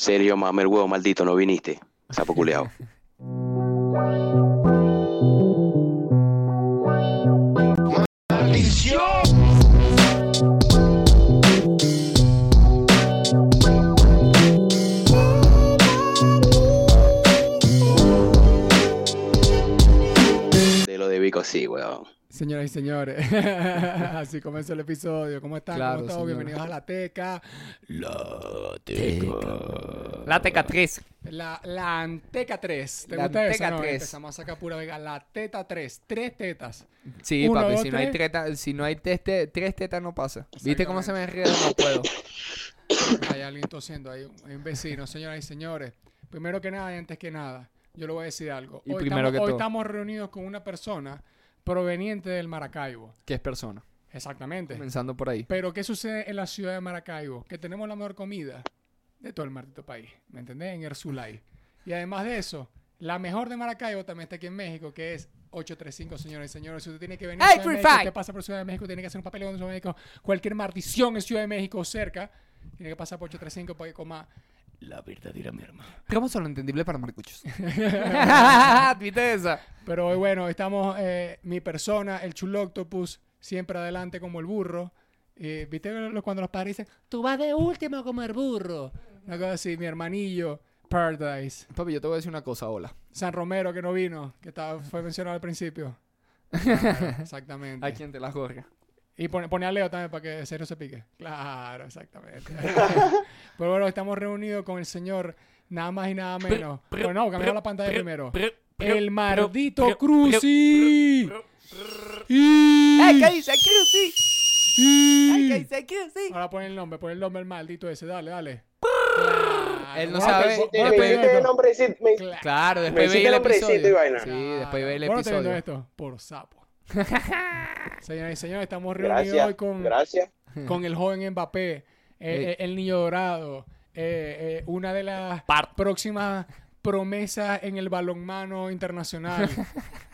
Sergio, mame el huevo maldito, no viniste. Sapo culeado. Señoras y señores, así comenzó el episodio. ¿Cómo están? Claro, ¿Cómo están? Bienvenidos a La Teca. La La Teca 3. La, la Anteca 3. ¿Te La gusta? Anteca No, 3. Empezamos a sacar pura vega. La Teta 3. Tres tetas. Sí, Uno, papi, dos, si no, hay tres. treta- si no hay teste- tres tetas no pasa. ¿Viste cómo se me enreda? No puedo. Hay alguien tosiendo. Hay un, hay un vecino, señoras y señores. Primero que nada y antes que nada, yo le voy a decir algo. Y hoy primero estamos, que hoy todo. estamos reunidos con una persona proveniente del Maracaibo. ¿Qué es persona? Exactamente. Comenzando por ahí. Pero ¿qué sucede en la ciudad de Maracaibo? Que tenemos la mejor comida de todo el maldito país. ¿Me entendés? En Erzulay. Y además de eso, la mejor de Maracaibo también está aquí en México, que es 835, señores y señores. Si usted tiene que venir a ¡Hey, Ciudad de México, usted pasa por Ciudad de México, tiene que hacer un papel en Ciudad de México, cualquier maldición en Ciudad de México cerca, tiene que pasar por 835 para que coma la verdadera merma. ¿Cómo son lo entendible para marcuchos? ¿Viste esa? Pero hoy, bueno, estamos eh, mi persona, el chuloctopus, siempre adelante como el burro. Eh, ¿Viste cuando los padres dicen, tú vas de último como el burro? Una cosa así, mi hermanillo, Paradise. Papi, yo te voy a decir una cosa, hola. San Romero que no vino, que estaba, fue mencionado al principio. Exactamente. ¿A quién te las gorra? Y pone, pone a Leo también para que Cero se pique. Claro, exactamente. Pero bueno, estamos reunidos con el señor nada más y nada menos. Bueno, no, cambiamos la pantalla primero. El maldito Cruci. ¡Ey, qué dice Cruci! ¡Ey, qué dice Cruci! Ahora pon el nombre, pon el nombre el maldito ese, dale, dale. Él no Claro. sabe. Claro. Después veía el episodio. vaina. Sí, después veía el ¿Cómo te viendo episodio. esto? Por sapo. Señoras y señores, estamos reunidos hoy con, gracias. con el joven Mbappé, eh, eh, el niño dorado, eh, eh, una de las Par- próximas promesas en el balonmano internacional.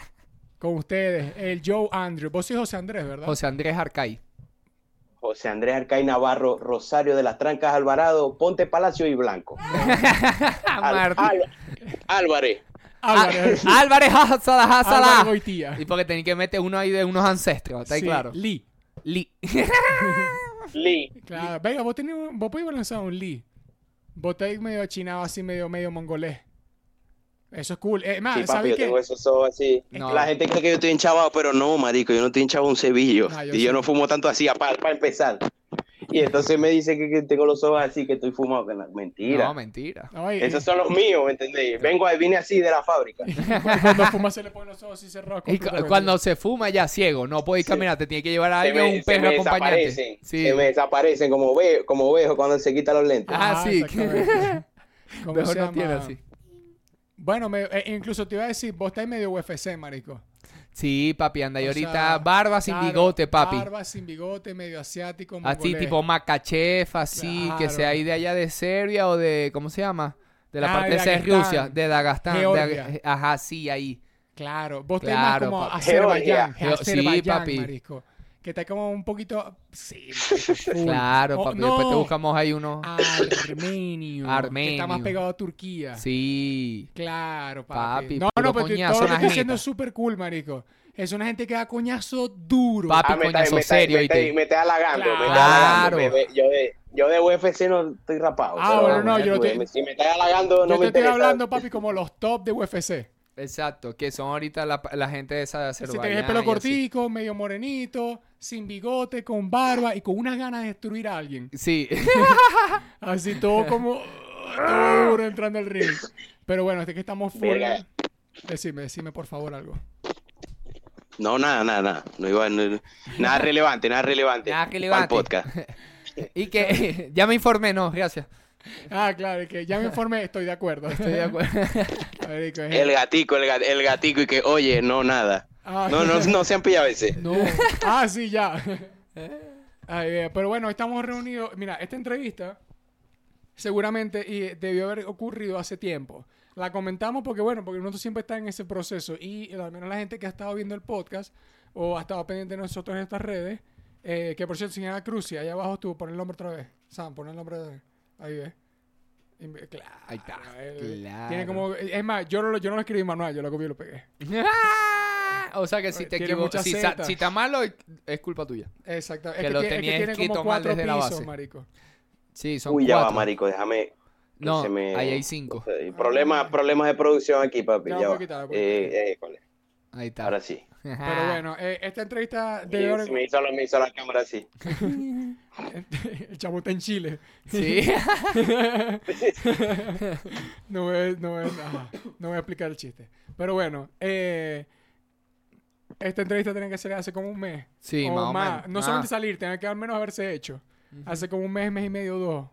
con ustedes, el Joe Andrew. Vos sois José Andrés, ¿verdad? José Andrés Arcay. José Andrés Arcay Navarro, Rosario de las Trancas Alvarado, Ponte Palacio y Blanco. Al- Martín. Al- Álvarez. Álvarez. Ah, Álvarez Hazala Álvarez Hazala. Goitía. Y porque tenés que meter uno ahí de unos ancestros, ¿está ahí Sí, claro? Lee. Li. Lee. Claro. Venga, vos, tenés, un- vos podés lanzar un Lee. Vos estáis medio chinado así, medio, medio mongolés. Eso es cool. Eh, más, Sí, papi, ¿sabes yo qué? tengo esos ojos así. No. La gente cree que yo estoy hinchado, pero no, marico, yo no estoy hinchado un cebillo. Ah, yo y sí. yo no fumo tanto así, para empezar. Y entonces me dice que, que tengo los ojos así, que estoy fumado. Que no, mentira. No, mentira. No, y- Esos son los míos, ¿me entendéis? Vengo, ahí, vine así de la fábrica. Cuando fuma se le ponen los ojos así cerrados. Y cuando se fuma ya ciego, no podéis Sí. caminar, te tiene que llevar a alguien me, un perro acompañante. desaparecen. Sí. Se me desaparecen como, ve, como vejo cuando se quita los lentes. Ah, sí. exactamente. ¿Cómo Mejor no tiene así. Bueno, me- eh, incluso te iba a decir, vos estáis medio UFC, marico. Sí, papi, anda. Y O ahorita sea, barba sin claro, bigote, papi. Barba sin bigote, medio asiático, Así, mongolés. tipo Makachev, así, que Claro. sea ahí de allá de Serbia o de, ¿cómo se llama? De la Ah, parte de de. Rusia, de Dagastán. de. Ag- ajá, sí, ahí. Claro, vos Claro, más como papi. Azerbaiyán. Georgia. Sí, Azerbaiyán, papi. marisco. Que está como un poquito... Sí. Claro, Oh, papi. no, Después te buscamos ahí uno. Armenio. Que está más Armenio. pegado a Turquía. Sí. Claro, papi. Papi, no, no, pero todo lo que estoy es súper cool, marico. Es una gente que da coñazo duro. Papi, Ah, me coñazo está- serio, me está- ¿oíste? me está halagando, me está Claro. halagando. Me- me- yo, de, yo de UFC no estoy rapado. Ah, bueno, no, yo no te- Si me estás halagando, Yo no te me estoy interesa. hablando, papi, como los top de UFC. Exacto, que son ahorita la, la gente de esa de Si Azerbaiyán. tenés el pelo y así. cortico, medio morenito, sin bigote, con barba y con unas ganas de destruir a alguien. Sí. Así todo como... Todo duro entrando al ring. Pero bueno, este que estamos full... Verga. Decime, decime por favor algo. No, nada, nada, nada. No iba, no- nada relevante, nada relevante. Nada Para relevante. el podcast. y que ya me informé, no, gracias. Ah, claro, que ya me informé, estoy de acuerdo. Estoy de acuerdo. El gatico, el, ga- el gatico y que, oye, no, nada. Ah, No, no, no se han pillado ese. No. Ah, sí, ya. Ay, pero bueno, estamos reunidos. Mira, esta entrevista seguramente y debió haber ocurrido hace tiempo. La comentamos porque, bueno, porque nosotros siempre está en ese proceso. Y al menos la gente que ha estado viendo el podcast o ha estado pendiente de nosotros en estas redes, eh, que por cierto, señora Cruci, ahí abajo tú, pon el nombre otra vez. Sam, pon el nombre otra vez. Ahí ves. Claro. Ahí está, él claro. Tiene como, es más, yo no, lo- yo no lo escribí manual, yo lo copié y lo pegué. o sea que si te equivocas, si, si está malo, es culpa tuya. Exacto. Es Que que, lo tie- es que tiene como cuatro desde la base. marico. Sí, son Uy, ya va, cuatro. marico, déjame. No, se me- ahí hay cinco. Problemas, problemas de producción aquí, papi. Ya, va. Eh, eh. Ahí está. Ahora sí. Pero bueno, eh, esta entrevista Sí, haber- se me hizo, la- me hizo la cámara así. El chavo está en Chile. Sí. No voy, no, voy no voy a explicar el chiste. Pero bueno, eh, esta entrevista tiene que ser hace como un mes. Sí, o más o más. menos. No Ah. solamente salir, tiene que al menos haberse hecho. Hace como un mes, mes y medio, dos.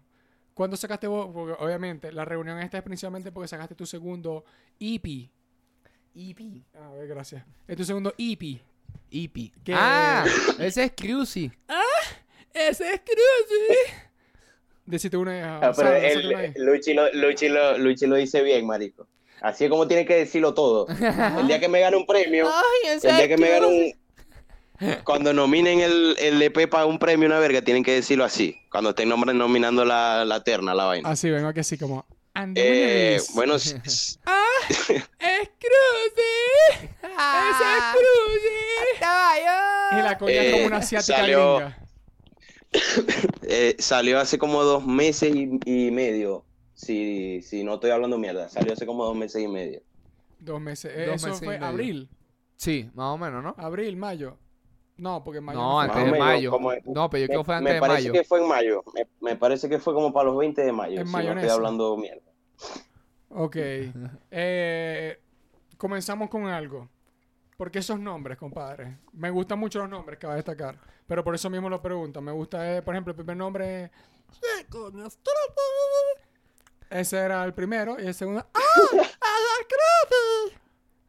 ¿Cuándo sacaste vos? Porque obviamente la reunión esta es principalmente porque sacaste tu segundo EP. EP. A ver, gracias. Es tu segundo E EP. EP. Ah, ese es Cruzy. Ese es Cruzy. Decite una. Ah, pero ahí. Luchi, lo, Luchi, lo, Luchi lo dice bien, marico. Así es como tiene que decirlo todo. El día que me gane un premio, Ay, el día que me gane un... Cuando nominen el, el EP para un premio, una verga, tienen que decirlo así. Cuando estén nominando la, la terna, la vaina. Así, vengo aquí así como. Eh, bueno, s- ¡Es Cruzy! ¡Ese es Cruzy! Y la coña es como una Eh, asiática salió- eh, salió hace como dos meses y, y medio. Si, si no estoy hablando mierda, salió hace como dos meses y medio. Dos meses. Eh, Dos Eso meses y fue medio. abril. Sí, más o menos, ¿no? Abril, mayo. No, porque mayo. No, fue. antes Más de menos, mayo. como- No, pero yo creo que fue me, antes me de parece mayo. que fue en mayo. Me, me parece que fue como para los 20 de mayo. En si no estoy hablando mierda. Ok. Eh, comenzamos con algo. Porque esos nombres, compadre. Me gustan mucho los nombres que va a destacar. Pero por eso mismo lo pregunto. Me gusta, eh, por ejemplo, el primer nombre. ¿Qué coño es Trupe? Ese era el primero. Y el segundo. ¡Ah! ¡A!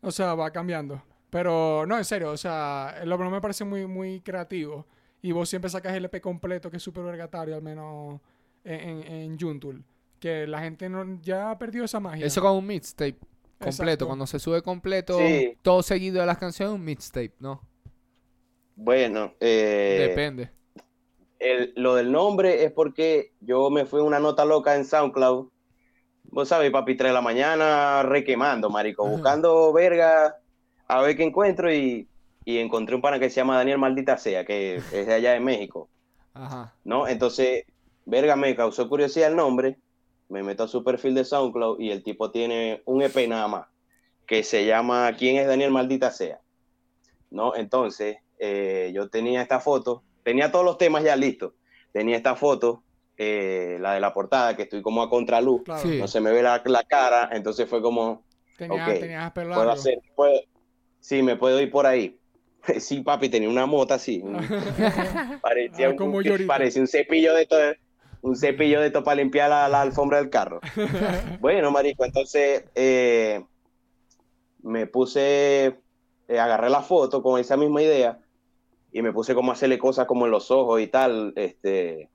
O sea, va cambiando. Pero no, en serio. O sea, el nombre me parece muy, muy creativo. Y vos siempre sacas el EP completo, que es súper vergatario, al menos en, en, en Juntul. Que la gente no, ya perdió esa magia. Eso con un mixtape completo. Exacto. Cuando se sube completo, Sí. todo seguido de las canciones, un mixtape, ¿no? Bueno, eh, Depende. el- lo del nombre es porque yo me fui una nota loca en SoundCloud. Vos sabés, papi, 3 de la mañana requemando, marico, buscando verga a ver qué encuentro y, y encontré un pana que se llama Daniel Maldita Sea, que es de allá de México, Ajá. ¿no? Entonces, verga, me causó curiosidad el nombre, me meto a su perfil de SoundCloud y el tipo tiene un EP nada más, que se llama ¿Quién es Daniel Maldita Sea? ¿No? Entonces, eh, yo tenía esta foto, tenía todos los temas ya listos, tenía esta foto, eh, la de la portada, que estoy como a contraluz, Claro. Sí. no se me ve la, la cara, entonces fue como, Tenías, Ok, tenías puedo largo. hacer, puedo- sí, me puedo ir por ahí. Sí, papi, tenía una mota así. parecía, Ah, como parecía un cepillo de todo, un cepillo de todo para limpiar la, la alfombra del carro. bueno, marico, entonces eh, me puse, eh, agarré la foto con esa misma idea y me puse como a hacerle cosas como en los ojos y tal, este,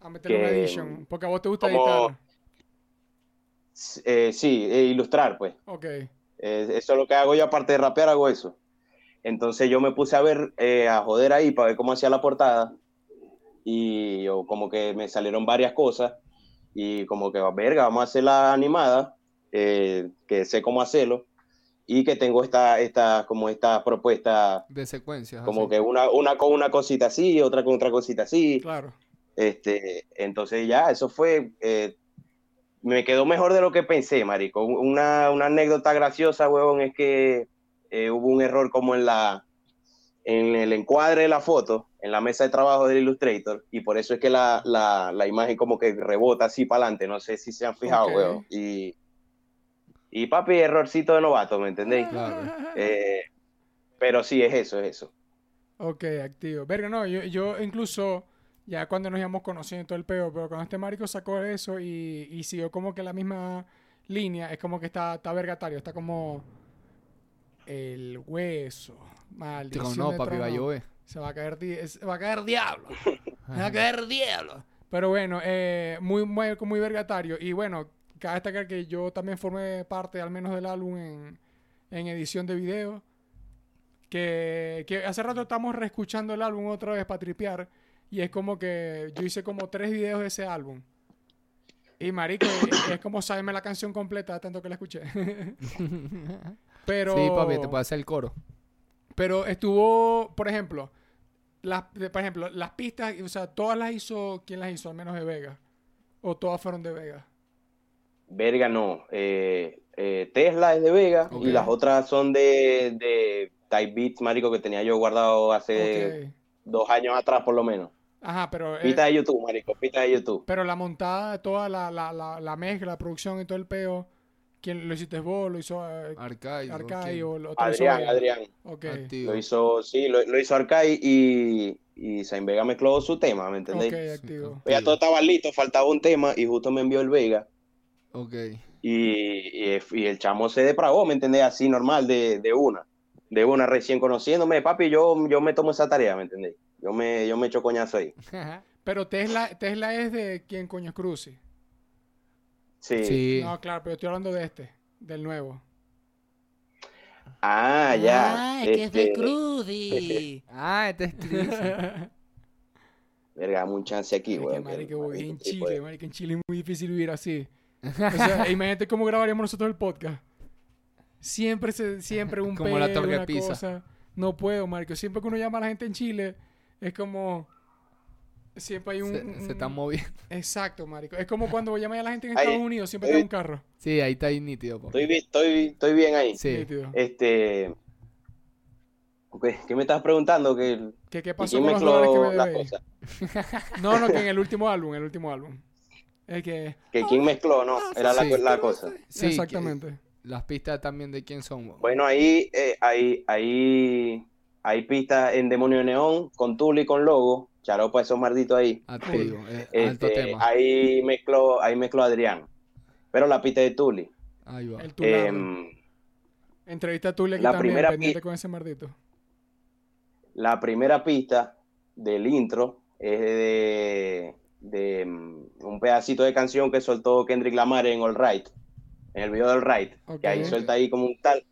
a meterle una edition. Porque a vos te gusta como- editar. eh, sí, e ilustrar, pues. Ok. Eh, eso es lo que hago yo, aparte de rapear, hago eso. Entonces yo me puse a ver, eh, a joder ahí para ver cómo hacía la portada. Y yo como que me salieron varias cosas. Y como que, verga, vamos a hacer la animada, eh, que sé cómo hacerlo. Y que tengo esta, esta, como esta propuesta, De secuencias. como así. que una, una con una cosita así, otra con otra cosita así. Claro. Este, entonces ya, eso fue, eh, me quedó mejor de lo que pensé, marico. Una, una anécdota graciosa, huevón, es que eh, hubo un error como en la, en el encuadre de la foto, en la mesa de trabajo del Illustrator, y por eso es que la, la, la imagen como que rebota así para adelante, no sé si se han fijado, Ok. huevón. Y, y papi, errorcito de novato, ¿me entendéis? Claro. Eh, pero sí, es eso, es eso. Ok, activo. Verga, no, yo, yo incluso, ya cuando nos íbamos conociendo y todo el peo, pero cuando este marico sacó eso y, y siguió como que la misma línea, es como que está, está vergatario, está como el hueso. Maldición digo, no, papi, va a llover. Se va a caer, se va a caer diablo. Se va a caer diablo. Pero bueno, eh, muy, muy, muy vergatario. Y bueno, cabe destacar que yo también formé parte, al menos del álbum, en, en edición de video. Que, que hace rato estamos reescuchando el álbum otra vez para tripear. Y es como que yo hice como tres videos de ese álbum. Y marico, es como saberme la canción completa tanto que la escuché. pero, Sí, papi, te puede hacer el coro. pero estuvo, por ejemplo, las, de- por ejemplo, las pistas, o sea, todas las hizo, ¿quién las hizo? Al menos de Vega. O todas fueron de Vega. Verga no. eh, eh, Tesla es de Vega y las otras son de, de Type Beats, marico, que tenía yo guardado hace dos años atrás por lo menos. Ajá, pero, eh, Pista de YouTube, marico, pista de YouTube. pero la montada de toda la, la, la, la mezcla, la producción y todo el peo, ¿quién lo hiciste vos? ¿Lo hizo eh. Arcai o lo, lo hizo Adrián, Vega? Adrián. Ok. Activo. Lo hizo, sí, lo, lo hizo Arcai y, y Saint Vega mezcló su tema, ¿me entendéis? Ok, activo. Ya todo estaba listo, faltaba un tema y justo me envió el Vega. Ok. Y, y, y el chamo se depravó, ¿me entendés? Así normal, de, de una. De una, recién conociéndome, papi, yo, yo me tomo esa tarea, ¿me entendés? Yo me, yo me echo coñazo ahí. Pero Tesla, Tesla es de quién coño es Cruci. Sí. Sí. No, claro, pero estoy hablando de este, del nuevo. Ah, ya. Ah, es que es de Este, Crudy. Ah, este es Chris. Verga, dame un chance aquí, güey. marico, voy en Chile, pues. marico, en Chile es muy difícil vivir así. O sea, imagínate cómo grabaríamos nosotros el podcast. Siempre se, siempre un Como la Torre una Pisa. cosa. No puedo, marico. Siempre que uno llama a la gente en Chile, es como... Siempre hay un... se, se están moviendo. Exacto, marico. Es como cuando llamas a la gente en Ahí, Estados Unidos, siempre da un carro. Sí, ahí está ahí nítido. Estoy, bi- estoy, estoy bien ahí. Sí. Nítido. Este. ¿Qué me estás preguntando? ¿Que, ¿Qué, qué ¿y pasó quién con los dólares que mezcló me las debéis? cosas? No, no, que en el último álbum, en el último álbum. Es que... ¿Que quién mezcló? No, era la, Sí. la cosa. Sí, Exactamente. que- las pistas también de quién son. Bueno, ahí, eh, ahí, ahí, hay pistas en Demonio de Neón con Tuli y con Logo. Charopa esos malditos ahí. Activo. eh, alto Este, tema. ahí mezcló, ahí mezcló Adrián. Pero la pista de Tuli. Ahí va. El. Em, Entrevista a Tuli aquí la también, primera pendiente con ese mardito. la primera pista del intro es de, de, mm, un pedacito de canción que soltó Kendrick Lamar en All Right, en el video del Right, Ok. que ahí suelta ahí como un tal.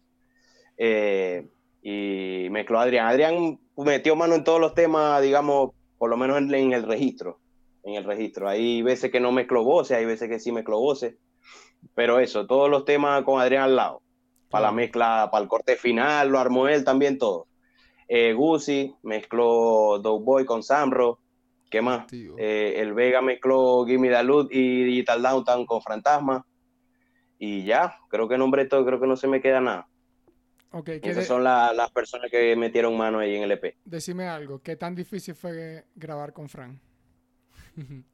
Eh, y mezcló a Adrián. Adrián metió mano en todos los temas, digamos, por lo menos en, en el registro. En el registro. Hay veces que no mezcló voces, hay veces que sí mezcló voces. Pero eso, todos los temas con Adrián al lado. Para la mezcla, para el corte final, lo armó él también todo. Eh, Guzzi mezcló Dope Boy con Samro. ¿Qué más? Eh, el Vega mezcló Gimme the y Digital Downtown con Fantasma. Y ya, creo que nombré todo, creo que no se me queda nada. Ok, ¿qué Esas de- son la- las personas que metieron mano ahí en el EP. decime algo. ¿Qué tan difícil fue grabar con Fran?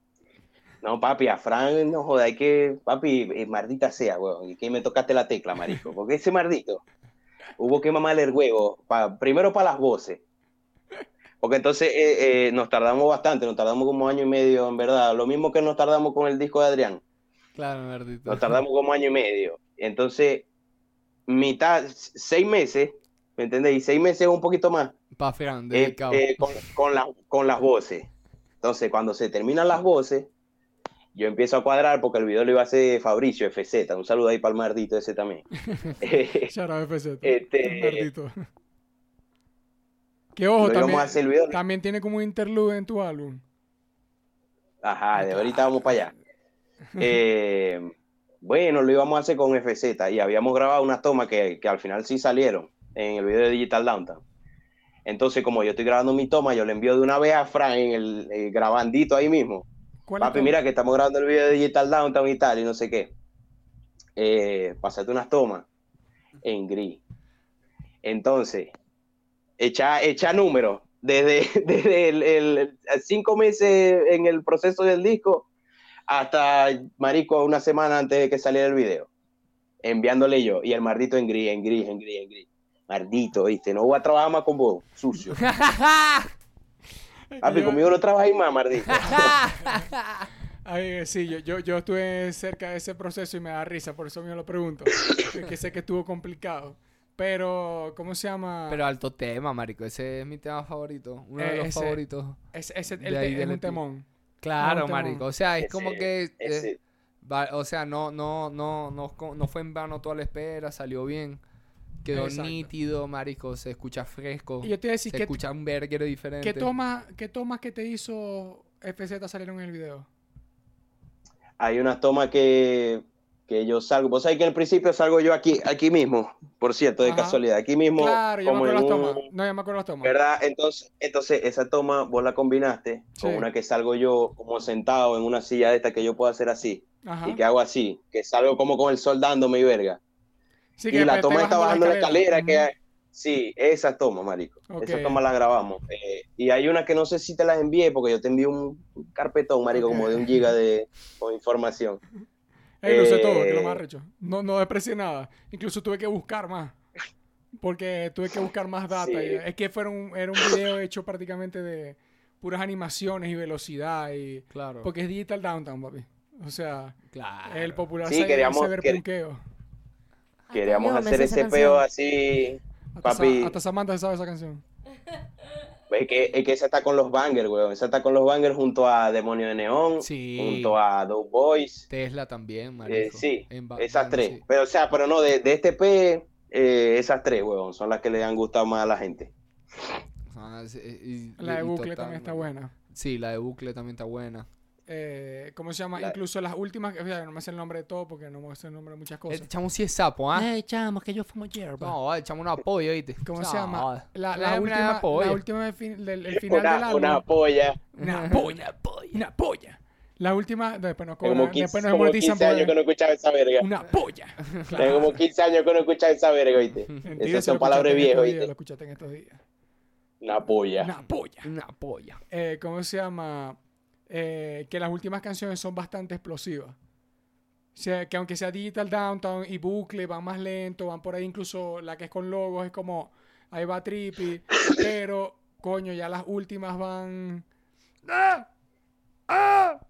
No, papi, a Fran, no joda, hay que, papi, eh, maldita sea, weón, y que me tocaste la tecla, marico, porque ese maldito hubo que mamarle el huevo, pa- primero para las voces, porque entonces eh, eh, nos tardamos bastante, nos tardamos como año y medio, en verdad, lo mismo que nos tardamos con el disco de Adrián, Claro, verdito. nos tardamos como año y medio, entonces, mitad, seis meses, ¿me entendéis? Y seis meses un poquito más, Fran, eh, eh, con, con, la- con las voces. Entonces, cuando se terminan las voces, yo empiezo a cuadrar porque el video lo iba a hacer Fabricio FZ. Un saludo ahí para el mardito ese también. FZ. Este-. Que ojo, también, el video. también tiene como un interlude en tu álbum. Ajá, de ahorita vamos para allá. Eh, bueno, lo íbamos a hacer con FZ y habíamos grabado unas tomas que, que al final sí salieron en el video de Digital Downtown. Entonces, como yo estoy grabando mi toma, yo le envío de una vez a Fran en el eh, grabandito ahí mismo. ¿Cuál es Papi, mira que estamos grabando el video de Digital Downtown y tal, y no sé qué. Eh, pásate unas tomas en gris. Entonces, echa, echa números. Desde, desde el, el- cinco meses en el proceso del disco hasta, marico, una semana antes de que saliera el video. Enviándole yo. Y el maldito en gris, en gris, en gris, en gris. Maldito, ¿viste? No voy a trabajar más con vos, sucio. Papi, conmigo no trabajáis más, maldito. Ay, sí, yo, yo, yo estuve cerca de ese proceso y me da risa, por eso mismo lo pregunto. Porque sé que estuvo complicado. Pero, ¿cómo se llama? Pero alto tema, marico. Ese es mi tema favorito. Uno de Eh, los ese- favoritos. es, ese- de el te- EP. temón. Claro, marico. O sea, es como Ese- que... eh, o sea, no, no, no, no, no fue en vano toda la espera. Salió bien. Quedó Exacto. nítido, marico. Se escucha fresco. Y yo te iba a decir, Se ¿qué, escucha un burger diferente. ¿qué, toma, ¿qué tomas que te hizo FZ salieron en el video? hay unas tomas que, que yo salgo. Vos sabés que al principio salgo yo aquí, aquí mismo, por cierto, de Ajá. casualidad, aquí mismo. Claro, ya me acuerdo las tomas. No, ya me acuerdo las tomas. ¿Verdad? Entonces, entonces esa toma vos la combinaste con una que salgo yo como sentado en una silla de esta que yo puedo hacer así Ajá. y que hago así, que salgo como con el sol dándome y verga. Sí, y la toma está bajando la escalera, Ujú. que sí, esa toma, marico. Esa toma la grabamos. Eh, y hay una que no sé si te las envié porque yo te envié un carpetón, marico, como de un giga de con información. Ey, lo sé todo, que lo Eh, más recho. No, no desprecié nada. Incluso tuve que buscar más. Porque tuve que buscar más data. Sí. es que fueron, era un video hecho prácticamente de puras animaciones y velocidad. Y, Claro. porque es Digital Downtown, papi. O sea, Claro. el popular Sí, queríamos- cyberpunkeo. Queríamos Hasta yo me hacer ese peo así. Hasta, Sa- Papi. hasta Samantha se sabe esa canción. Es que, es que esa está con los bangers, weón. Esa está con los bangers junto a Demonio de Neón, Sí. junto a Dope Boys. Tesla también, Eh, marico. sí, esas tres. sí. Pero, o sea, pero no, de, de este P, eh, esas tres, weón, son las que le han gustado más a la gente. Ah, sí, y- La de y Bucle total, también está buena. Sí, la de Bucle también está buena. Eh, ¿Cómo se llama? La- Incluso las últimas, o sea, no me sé el nombre de todo porque no me sé el nombre de muchas cosas. El chamo sí es sapo, ¿ah? Ey, chamos, que yo fumo hierba. No, vale, echamos un apoyo, ¿viste? ¿Cómo se No, llama? joder. La, la Déjame última, apoyo. la última del fin- del el final del Una, álbum. una polla. Una polla, una polla. La última, después nos cobran, como 15, después nos como monetizan 15 años por que no escuchaba esa verga. una polla. Tengo como 15 años que no escuchaba esa verga, ¿viste? Esas son palabras viejas, ¿viste? Lo escuchaste en estos días. Una polla. Una polla. Una polla. Eh, ¿Cómo se llama? Eh, que las últimas canciones son bastante explosivas. O sea, que aunque sea Digital Downtown y Bucle van más lento, van por ahí incluso la que es con logos, es como ahí va Trippy, pero coño, ya las últimas van ¡Ah! ¡Ah!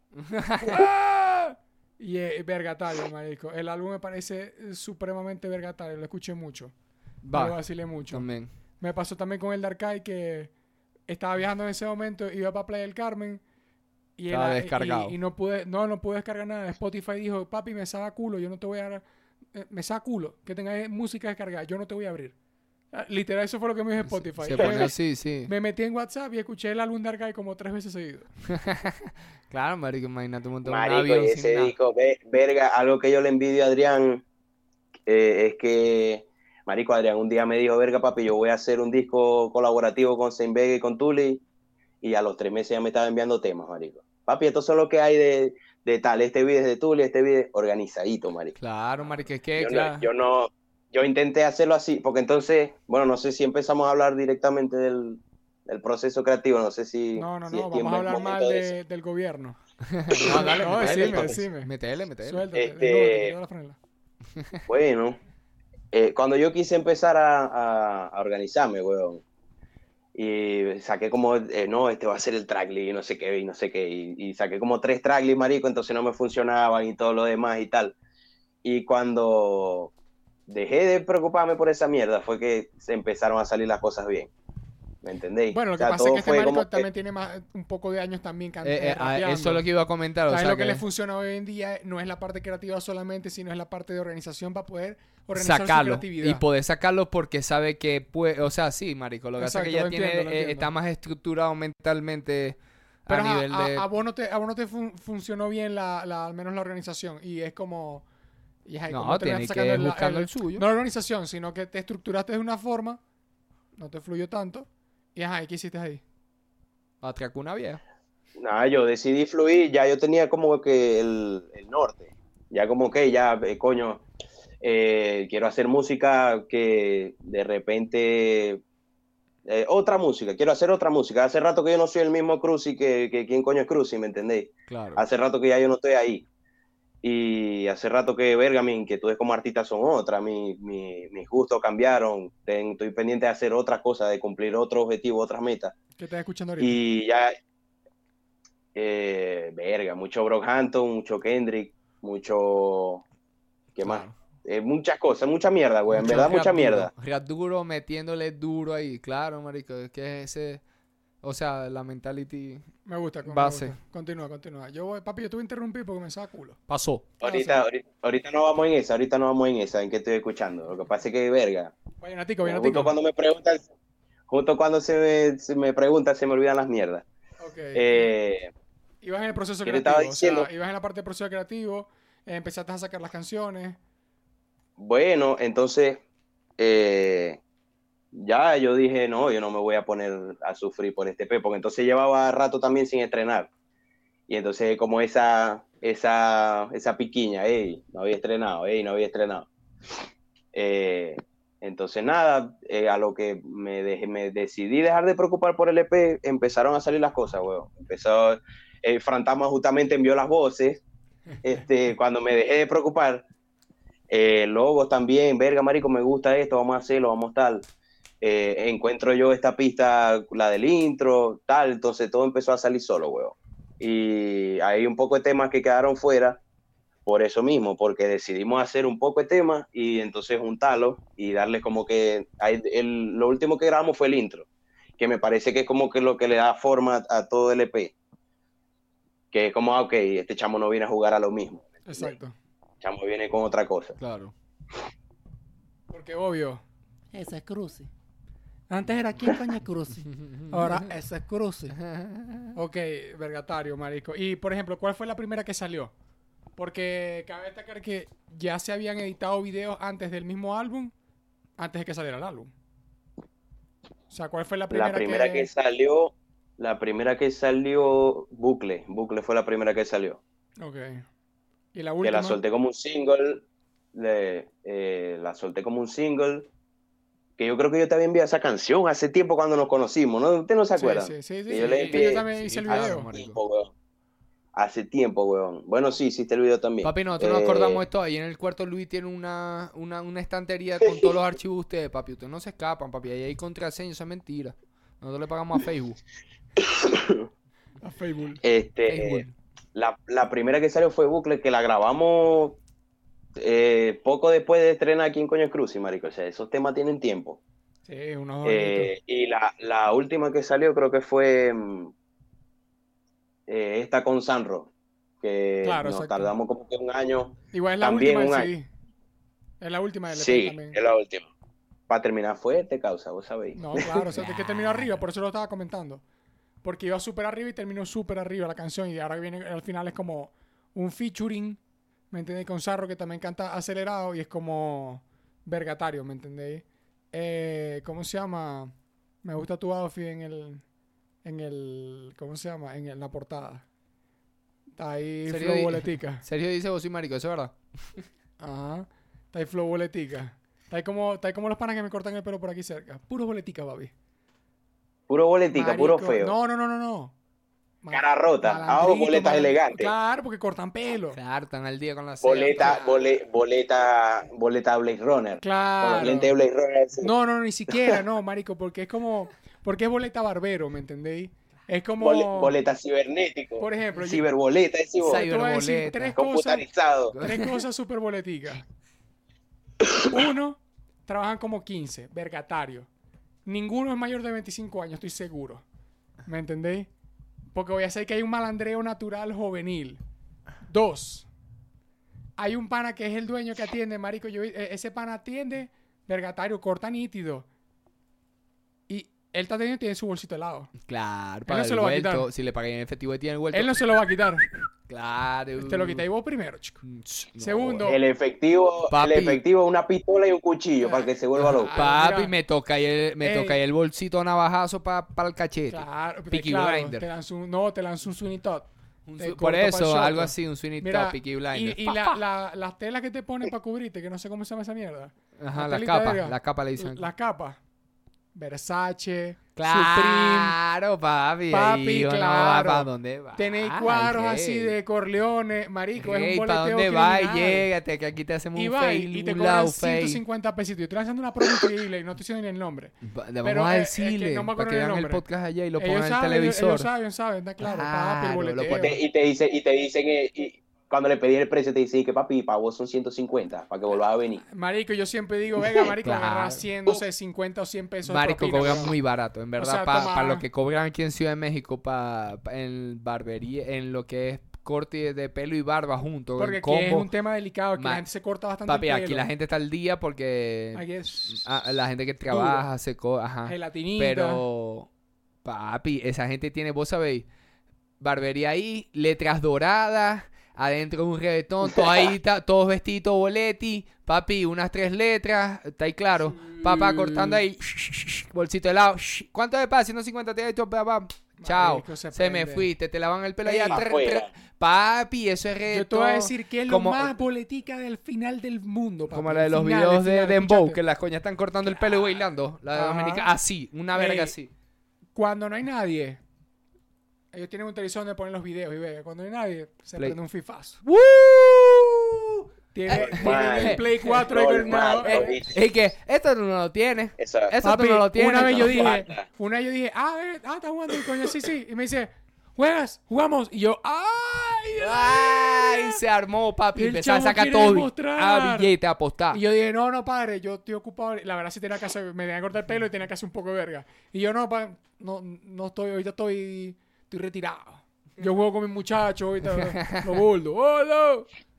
¡Ah! y es vergatario, marico. El álbum me parece supremamente vergatario, lo escuché mucho. Lo Va, vacilé mucho. también. Me pasó también con el Darkai que estaba viajando en ese momento, iba para Playa del Carmen y, Estaba y- descargado. y no pude, no, no pude descargar nada. Spotify dijo, papi, me saca culo, yo no te voy a dar, eh, me saca culo, que tengas música descargada, yo no te voy a abrir. Ah, Literal, eso fue lo que me dijo Spotify. Se Me- pone así, sí. me metí en WhatsApp y escuché el álbum Darkai como tres veces seguido. Claro, marico, imagínate un montón de Marico, avión y sin ese nada. disco, ve- verga, algo que yo le envidio a Adrián eh, es que, Marico, Adrián un día me dijo, verga, papi, yo voy a hacer un disco colaborativo con Saint Vega y con Tuli, y a los tres meses ya me estaba enviando temas, Marico. Papi, esto es lo que hay de, de tal, este video es de Tuli, este video organizadito, Marico. Claro, marico, es que, Yo claro. no, yo no, yo intenté hacerlo así, porque entonces, bueno, no sé si empezamos a hablar directamente del, del proceso creativo, no sé si... No, no, si no, es vamos a hablar mal de del gobierno. No, dale, No, metele, decime. Metele, metele. Suéltate, Este-. Bueno, eh, cuando yo quise empezar a, a- a organizarme, weón, y saqué como, eh, no, este va a ser el tracklist y no sé qué, y no sé qué, y, y saqué como tres tracklists, marico, entonces no me funcionaban y todo lo demás y tal. Y cuando dejé de preocuparme por esa mierda fue que se empezaron a salir las cosas bien. ¿Me entendéis? Bueno, lo O que sea, pasa es que este que- también tiene más, un poco de años también can- Eh, eh, eso es lo que iba a comentar. O ¿Sabes sea, lo que, que le funciona hoy en día? No es la parte creativa solamente, sino es la parte de organización para poder organizar su sacarlo creatividad. y poder sacarlo porque sabe que puede, o sea, sí, marico, lo que pasa es que ya tiene entiendo, eh, entiendo. está más estructurado mentalmente Pero a ajá, nivel a, de a vos no te, a vos no te fun- funcionó bien la, la- al menos la organización. Y es como... Y es ahí, No, tiene que el- buscando el- el suyo. No la organización, sino que te estructuraste de una forma, no te fluyó tanto. Y ajá, ¿y qué hiciste ahí? atracó una vieja. Nada, yo decidí fluir, ya yo tenía como que el, el norte, ya como que ya, eh, coño, eh, quiero hacer música que de repente, eh, otra música, quiero hacer otra música, hace rato que yo no soy el mismo Cruzy que, que quién coño es Cruzy, ¿me entendéis? Claro. Hace rato que ya yo no estoy ahí, y hace rato que, verga, mis inquietudes como artista son otras, mi, mi- mis gustos cambiaron, Ten- estoy pendiente de hacer otras cosas, de cumplir otro objetivo, otras metas. ¿Qué estás escuchando ahorita? Y ya, eh, verga, mucho Brockhampton, mucho Kendrick, mucho, ¿qué más? Claro. Eh, muchas cosas, mucha mierda, güey, en verdad mucha duro, mierda. Rap duro, metiéndole duro ahí, claro, marico, es que es ese, o sea, la mentality Me gusta. me Base. gusta. Continúa, continúa. Yo voy, papi, yo te voy a interrumpir porque me saca culo. pasó. Ahorita, ahorita, ahorita no vamos en esa, ahorita no vamos en esa, en que estoy escuchando. Lo que pasa es que, verga, Vallenatico, justo vallenatico. cuando me preguntan, justo cuando se me, se me pregunta se me olvidan las mierdas. Ok. Eh, Ibas en el proceso ¿Qué le creativo. estaba diciendo? O sea, ibas en la parte del proceso creativo, eh, empezaste a sacar las canciones. Bueno, entonces, eh, ya yo dije, no, yo no me voy a poner a sufrir por este P, porque entonces llevaba rato también sin estrenar. Y entonces como esa, esa, esa piquiña, hey, no había estrenado, hey, no había estrenado. Eh, entonces nada, eh, a lo que me, dejé- me decidí dejar de preocupar por el EP, empezaron a salir las cosas, weón. Empezó, eh, Frantama justamente envió las voces, este, cuando me dejé de preocupar, eh, logos también, verga, marico, me gusta esto, vamos a hacerlo, vamos tal. Eh, encuentro yo esta pista, la del intro, tal, entonces todo empezó a salir solo, weón. Y hay un poco de temas que quedaron fuera por eso mismo, porque decidimos hacer un poco de temas y entonces juntarlos y darle como que, hay- el- lo último que grabamos fue el intro, que me parece que es como que lo que le da forma a todo el EP. Que es como, ah, ok, este chamo no viene a jugar a lo mismo. Exacto. Chamo viene con otra cosa. Claro. Porque obvio. Ese es Cruci. Antes era coño es Cruci. Ahora ese es Cruci. Ok, vergatario, marico. Y, por ejemplo, ¿cuál fue la primera que salió? Porque cabe destacar que ya se habían editado videos antes del mismo álbum, antes de que saliera el álbum. O sea, ¿cuál fue la primera, La primera que... salió, la primera que salió, Bucle, Bucle fue la primera que salió. Ok. Y la Que última... la solté como un single, le- eh, la solté como un single, que yo creo que yo te había enviado esa canción hace tiempo cuando nos conocimos, ¿no? ¿Usted no se acuerda? sí, sí, sí, yo sí. le envié- yo también hice el video. hace Hace tiempo, weón. Hace tiempo, weón. Bueno, sí, hiciste el video también. Papi, nosotros nos Eh, acordamos esto. Ahí en el cuarto Luis tiene una, una, una estantería con todos los archivos de ustedes, papi. Ustedes no se escapan, papi. Ahí hay contraseñas, eso es mentira. Nosotros le pagamos a Facebook. A Facebook. Este, Facebook. la, la primera que salió fue Bucle, que la grabamos eh, poco después de estrenar aquí en Coño Cruz, marico. O sea, esos temas tienen tiempo. Sí, unos Eh, y la, la última que salió creo que fue mm, eh, esta con Sanro, que Claro, nos tardamos como que un año. Igual es la también última un CD. Es la última del EP Sí, también. es la última. Para terminar fuerte, causa, vos sabéis. No, claro, o sea, es que terminó arriba, por eso lo estaba comentando. Porque iba súper arriba y terminó súper arriba la canción. Y ahora viene al final es como un featuring, ¿me entendéis? Con Sarro que también canta acelerado y es como vergatario, ¿me entendéis? Eh, ¿Cómo se llama? Me gusta tu outfit en el. En el. ¿Cómo se llama? En, el- la portada. Está ahí ¿Serio flow boletica. Sergio dice vos soy marico, ¿eso es verdad? Ajá. Está ahí flow boletica. Está ahí como, está ahí como los panas que me cortan el pelo por aquí cerca. Puro boletica, baby. Puro boletica, puro feo. No, no, no, no, no. Cara rota. Ah, boletas elegantes. Claro, porque cortan pelo. Claro, están al día con la Boleta, bole- boleta, boleta Blade Runner. Con los Claro. lentes de Blade Runner. sí. No, no, ni siquiera, no, marico, porque es como, porque es boleta barbero, ¿me entendéis? Es como, Bole- boleta cibernético. por ejemplo, yo- Ciberboleta, decís vos. te voy a decir Cyberboleta. tres cosas, Computarizado. tres cosas súper boleticas. Uno, trabajan como 15, vergatario. Ninguno es mayor de 25 años, estoy seguro. ¿Me entendéis? Porque voy a hacer que hay un malandreo natural juvenil. Dos, hay un pana que es el dueño que atiende, marico. Yo, eh, ese pana atiende, vergatario, corta nítido. Y él está teniendo tiene su bolsito de lado. Claro, no para se el lo va a vuelto. quitar. Si le pagué en efectivo y tiene el vuelto. Él no se lo va a quitar. Claro. Te lo quitáis vos primero, chico. No, Segundo. El efectivo, Papi. el efectivo, una pistola y un cuchillo para que se vuelva loco. Ah, Papi, mira. me toca ahí el, me Ey. toca ahí el bolsito navajazo para el cachete. Claro, te- Peaky claro, Blinder. te lanzó un, no, te lanzó un Sweeney por eso, algo así, un Sweeney Todd, Peaky Blinders. y, y la- la- las telas que te ponen para cubrirte, que no sé cómo se llama esa mierda. Ajá, la la telita capa, verga. la capa le dicen. Las capas. Versace, Supreme. Claro, papi. Papi, claro. va, ¿Para dónde va? Tenéis cuadros así de Corleone, marico, es un ¿para boleteo dónde va? Llégate, que aquí te hacemos Y un va fail, y te cobran low fail. 150 pesitos. Yo estoy lanzando una promo increíble y no estoy diciendo ni el nombre. Va- Pero, vamos a eh, es que decirle, no me para acuerdo que el vean el nombre. podcast allá y lo pongan en el saben, televisor. ellos saben, saben, está claro. papi, el lo y te dicen, y te dicen, eh, y cuando le pedí el precio, te dicen que papi, para vos son 150, para que vuelvas a venir. Marico, yo siempre digo, venga, marico, Claro. agarra 100, no sé, 50 o 100 pesos Marico, propina, cobran muy barato, en verdad, sea, para toma- lo que cobran aquí en Ciudad de México, para en barbería, en lo que es corte de pelo y barba junto, Porque el aquí es un tema delicado, que Ma- la gente se corta bastante Papi, el aquí la gente está al día porque Aquí es la gente que trabaja, se co ajá. gelatinita. Pero, papi, esa gente tiene, vos sabéis, barbería ahí, letras doradas, adentro un reggaetón, todo ahí, ta- todos vestidos boletti, papi, unas tres letras, está ahí claro. Papá cortando ahí, bolsito de helado. ¿Cuánto de paz? 150 te esto, papá. Chao. Marico, se Se me fuiste, te lavan el pelo allá. Papi, eso es. Yo te voy a decir que es lo como- más boletica del final del mundo. papi. Como la de los final, videos de Dembow, que las coñas están cortando el pelo y bailando. La de así, una verga Ey. así. Cuando no hay nadie, ellos tienen un televisor donde ponen los videos y ve, cuando no hay nadie, se Play. prende un fifazo. ¡Woo! Tiene, Eh, tiene el Play 4 ahí bro. Eh, Es que esto tú no lo tienes. Eso Papi, tú no lo tienes. una vez yo no. dije, falta. una vez yo dije, ah, eh, ah, está jugando y coño, sí, sí. Y me dice, ¿juegas? ¿Jugamos? Y yo, ¡ay! Ay, se armó, papi. El Empezaba a sacar todo. demostrar. A billete, a apostar. Y yo dije, no, no, padre, yo estoy ocupado. La verdad sí tenía que hacer, me tenía que cortar el pelo y tenía que hacer un poco de verga. Y yo, no, pa, no, no estoy, ahorita estoy, estoy retirado. Yo juego con mis muchachos, ahorita, los buldos. ¡Hola!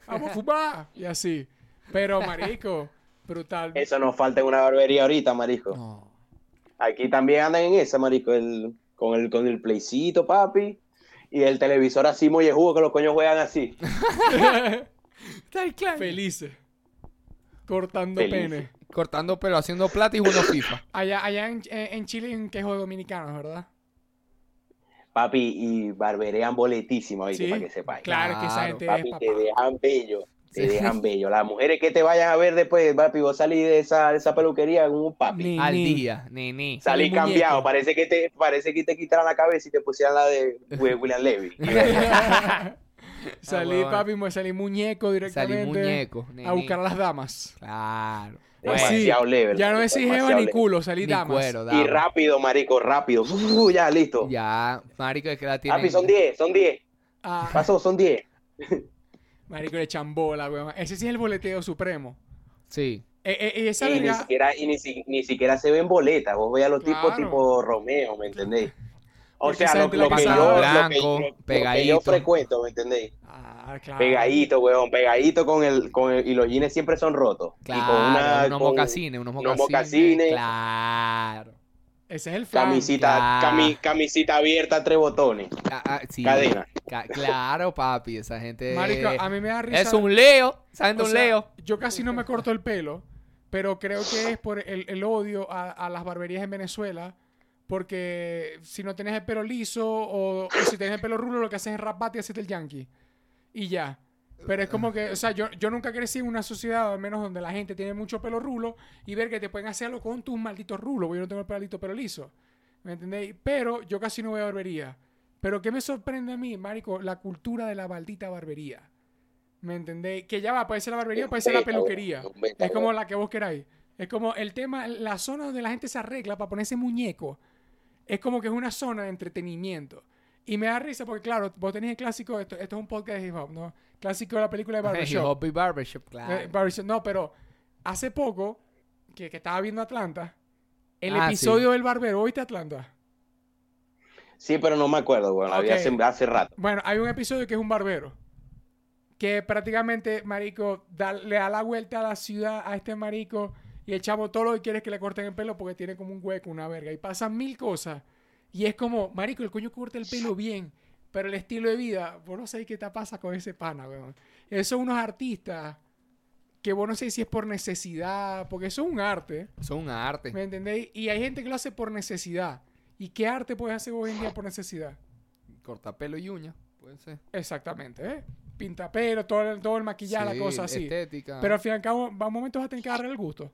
¡Vamos a fumar! Y así. Pero, marico, brutal. Eso nos falta en una barbería ahorita, marico. No. Aquí también andan en esa, marico, el, con el con el playcito, papi. Y el televisor así mollejudo que los coños juegan así. Está ahí claro. Felices. Cortando Felices. pene. Cortando pelo, haciendo plata y jugando FIFA. Allá, allá en, en- Chile, en que juego dominicanos, ¿verdad? Papi, y barberean boletísimo, ¿viste? Sí. Para que sepáis. Claro, que esa gente Papi, es te dejan bello. Te Sí. dejan bello. Las mujeres que te vayan a ver después, papi, vos salís de esa, de esa peluquería en un papi. Ni- Al ni- día, ni, ni. Salí cambiado. Parece que te parece que te quitaran la cabeza y te pusieran la de Wi- William Levy. salí, huevón. papi, me salí muñeco directamente. Salí muñeco. ni, A buscar a las damas. Claro. Sí, Demasiado level. Ya no demasiado ni culo, salí damas. cuero, Y rápido, marico, rápido. Uh, ya, listo. Ya, marico, es que la tienen. Papi, son 10, son 10. Ah, Pasó, son 10. marico, le chambola, weón. Ese sí es el boleteo supremo. Sí. Eh, esa Y ni siquiera, y ni, si- ni siquiera se ven boletas. Vos veis a los tipos tipo Romeo, ¿me entendéis? O sea, lo, lo que yo, pasaba lo que- blanco, lo- que yo pegadito. frecuento, ¿me entendéis? Ah, claro. Pegadito, weón, pegadito con el, con el, y los jeans siempre son rotos. Claro, y con una, unos con mocasines, unos unos mocasines. Claro. Ese es el fan. camisita, Claro. cami- camisita abierta, tres botones, Ah, ah, sí. cadena. Ca- claro, papi, esa gente. Marico, a mí me da risa. es un Leo, ¿saben de un sea, Leo? Yo casi no me corto el pelo, pero creo que es por el, el odio a, a las barberías en Venezuela. Porque si no tienes el pelo liso o, si tienes el pelo rulo, lo que haces es raparte y hacerte el yankee. Y ya. Pero es como que, o sea, yo, yo nunca crecí en una sociedad, al menos donde la gente tiene mucho pelo rulo, y ver que te pueden hacerlo con tus malditos rulos, porque yo no tengo el pelito pelo liso. ¿Me entendéis? Pero yo casi no voy a barbería. Pero ¿qué me sorprende a mí, marico? La cultura de la maldita barbería. ¿Me entendéis? Que ya va, puede ser la barbería, puede ser la peluquería. Es como la que vos queráis. Es como el tema, la zona donde la gente se arregla para ponerse muñeco. Es como que es una zona de entretenimiento. Y me da risa porque, claro, vos tenés el clásico, esto, esto es un podcast de hip hop, ¿no? Clásico de la película de Barbershop. Hobby Barbershop, claro. Eh, Barbershop, No, pero hace poco, que, que estaba viendo Atlanta, el Ah, episodio sí. del barbero, ¿oíste Atlanta? Sí, pero no me acuerdo, weón. la vi Ok. hace, hace rato. Bueno, hay un episodio que es un barbero. Que prácticamente, marico, da- le da la vuelta a la ciudad a este marico. Y el chavo todo lo que quiere es que le corten el pelo porque tiene como un hueco, una verga. Y pasan mil cosas. Y es como, marico, el coño corta el pelo bien. Pero el estilo de vida, vos no sabés qué te pasa con ese pana, weón. Esos son unos artistas que vos no sé si es por necesidad, porque eso es un arte. Son un arte. ¿Me entendéis? Y hay gente que lo hace por necesidad. ¿Y qué arte puedes hacer hoy en día por necesidad? Cortapelo y uña, puede ser. Exactamente, ¿eh? Pinta pelo, todo el, todo el maquillaje, Sí, la cosa así. Estética. Pero al fin y al cabo, va un momento vas a tener que agarrar el gusto.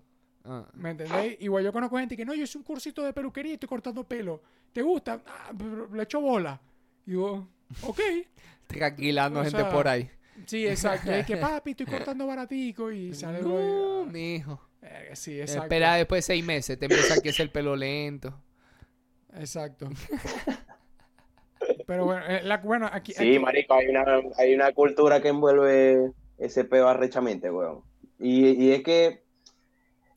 Ah. ¿Me entendéis? Igual yo conozco gente que no, yo hice un cursito de peluquería y estoy cortando pelo. ¿Te gusta? Ah, le echo bola. Y yo, ok. Tranquilando O gente sea, por ahí. Sí, exacto. Y es que papi, estoy cortando baratico y sale No. Verga, Sí, exacto. Espera después de seis meses, te empieza a crecer el pelo lento. Exacto. Pero bueno, eh, la- bueno aquí, Sí, aquí- marico, hay una, hay una cultura que envuelve ese peo arrechamente, weón. Y, y es que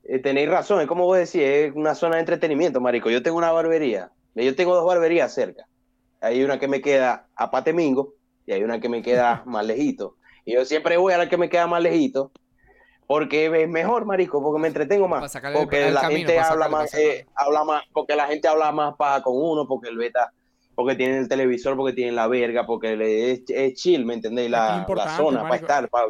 eh, tenéis razón, es como vos decís, es una zona de entretenimiento, marico. Yo tengo una barbería, yo tengo dos barberías cerca. Hay una que me queda a Patemingo y hay una que me queda más lejito. Y yo siempre voy a la que me queda más lejito porque es mejor, marico, porque me entretengo más. Porque el la camino, gente habla más, eh, habla más, porque la gente habla más paja con uno, porque el beta, porque tienen el televisor, porque tienen la verga, porque le, es, es chill, ¿me entendéis? La, la zona para estar, para,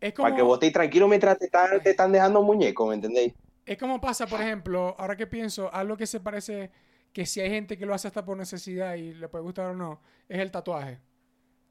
Es como, que vos estéis tranquilo mientras te están, te están dejando muñeco, ¿me entendéis? es como pasa, por ejemplo, ahora que pienso, algo que se parece que si hay gente que lo hace hasta por necesidad y le puede gustar o no, es el tatuaje.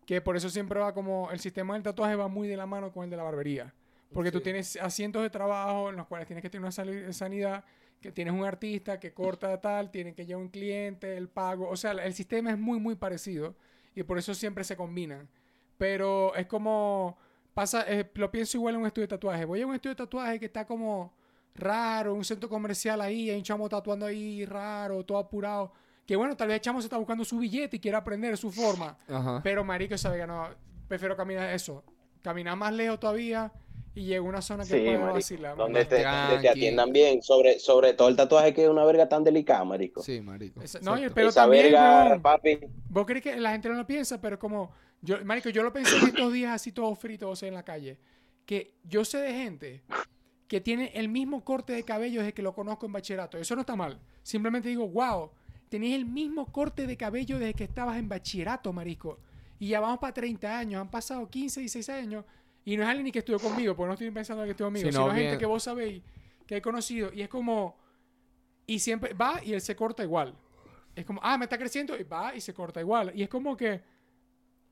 Que por eso siempre va como, el sistema del tatuaje va muy de la mano con el de la barbería. Porque tú tienes asientos de trabajo en los cuales tienes que tener una sanidad, que tienes un artista que corta tal, tiene que llevar un cliente, el pago. O sea, el sistema es muy, muy parecido y por eso siempre se combinan. Pero es como, pasa, eh, lo pienso igual en un estudio de tatuaje. Voy a un estudio de tatuaje que está como raro, un centro comercial ahí, hay un chamo tatuando ahí raro, todo apurado. Que bueno, tal vez el chamo se está buscando su billete y quiere aprender su forma. Ajá. Pero marico, sabe que no, prefiero caminar eso. Caminar más lejos todavía y llego a una zona que Sí, vacilar. Donde marico. te, donde te atiendan bien, sobre, sobre todo el tatuaje que es una verga tan delicada, marico. Sí, marico. Esa- no, y el pelo Esa también, verga, papi. Vos crees que la gente no lo piensa, pero como yo, marico, yo lo pensé en estos días así todos fritos en la calle, que yo sé de gente que tiene el mismo corte de cabello desde que lo conozco en bachillerato. Eso no está mal. Simplemente digo, wow, tenías el mismo corte de cabello desde que estabas en bachillerato, marico. Y ya vamos para 30 años, han pasado 15, 16 años. Y no es alguien ni que estuvo conmigo, porque no estoy pensando en que estuvo conmigo, Sino gente que vos sabéis, que he conocido. Y es como, y siempre va y él se corta igual. Es como, ah, me está creciendo y va y se corta igual. Y es como que,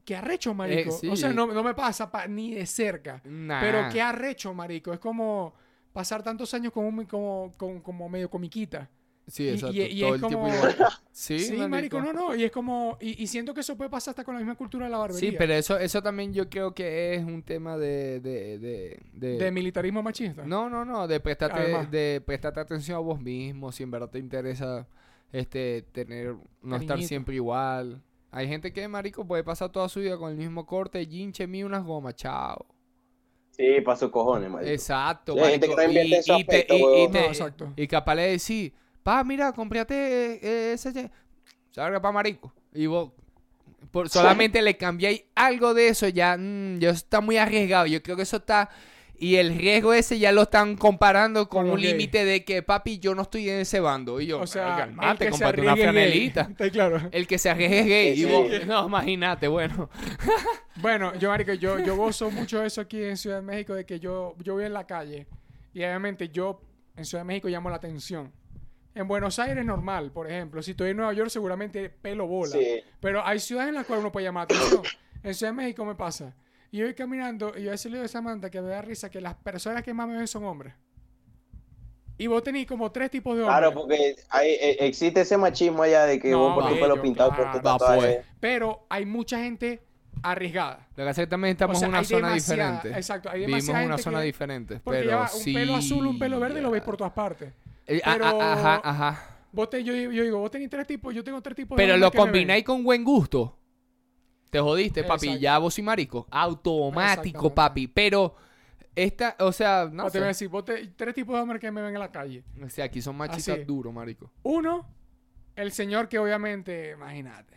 qué arrecho, marico. Eh, sí. O sea, no, no me pasa pa- ni de cerca. Nah. Pero qué arrecho, marico. Es como pasar tantos años como, un- como, como, como medio comiquita. Sí, y- exacto. y- y todo es el tiempo como- igual. Sí, Sí, marico, no, no. Y es como, y, y siento que eso puede pasar hasta con la misma cultura de la barbería. Sí, pero eso, eso también yo creo que es un tema de... de, de, de- De militarismo machista. no, no, no, de prestarte, Además. de prestarte atención a vos mismo, si en verdad te interesa este tener, no estar Cariñito. siempre igual. Hay gente que, marico, puede pasar toda su vida con el mismo corte, jinche, mí unas gomas, chao. Sí, para sus cojones, marico. Exacto, Sí, hay gente marico. que no invierte y, en su y te- aspecto, y- y huevón. te- No, exacto. y capaz le decís, pa, mira, cómprate eh, ese, salga pa' marico. Y vos, por, solamente le cambiáis algo de eso, ya, mm, ya está muy arriesgado. Yo creo que eso está, y el riesgo ese ya lo están comparando con un límite de que, papi, yo no estoy en ese bando. Y yo, O sea, el calmate, que se cómprate una franelita. Está claro. El que se arriesgue es gay. Sí, y sí. vos, no, imagínate, bueno. Bueno, yo, marico, yo, yo gozo mucho de eso aquí en Ciudad de México, de que yo, yo voy en la calle y obviamente yo en Ciudad de México llamo la atención. En Buenos Aires normal, por ejemplo. Si estoy en Nueva York seguramente pelo bola. Sí. Pero hay ciudades en las cuales uno puede llamar la atención. En Ciudad de México me pasa. Y yo voy caminando y yo a veces le digo a Samantha que me da risa que las personas que más me ven son hombres. Y vos tenés como tres tipos de hombres. Claro, porque hay, e- existe ese machismo allá de que No, vos por tu pelo pintado por tu claro. Va, tatuaje. pues. Pero hay mucha gente arriesgada. Lo que pasa es que también estamos O sea, en una zona diferente. exacto, hay Vivimos en una zona que- diferente. Porque pero un sí, pelo azul, un pelo verde, lo veis por todas partes. Eh, a- a- Pero- Ajá, ajá. Vos te- yo, yo digo, vos tenés tres tipos, yo tengo tres tipos de Pero lo combináis con buen gusto. Te jodiste, papi. Exacto. Ya vos y marico. Automático, papi. Pero esta, o sea, no te voy a decir, vos te- tres tipos de hombres que me ven en la calle. O sea, aquí son machistas duros, marico. Uno, el señor que obviamente, imagínate,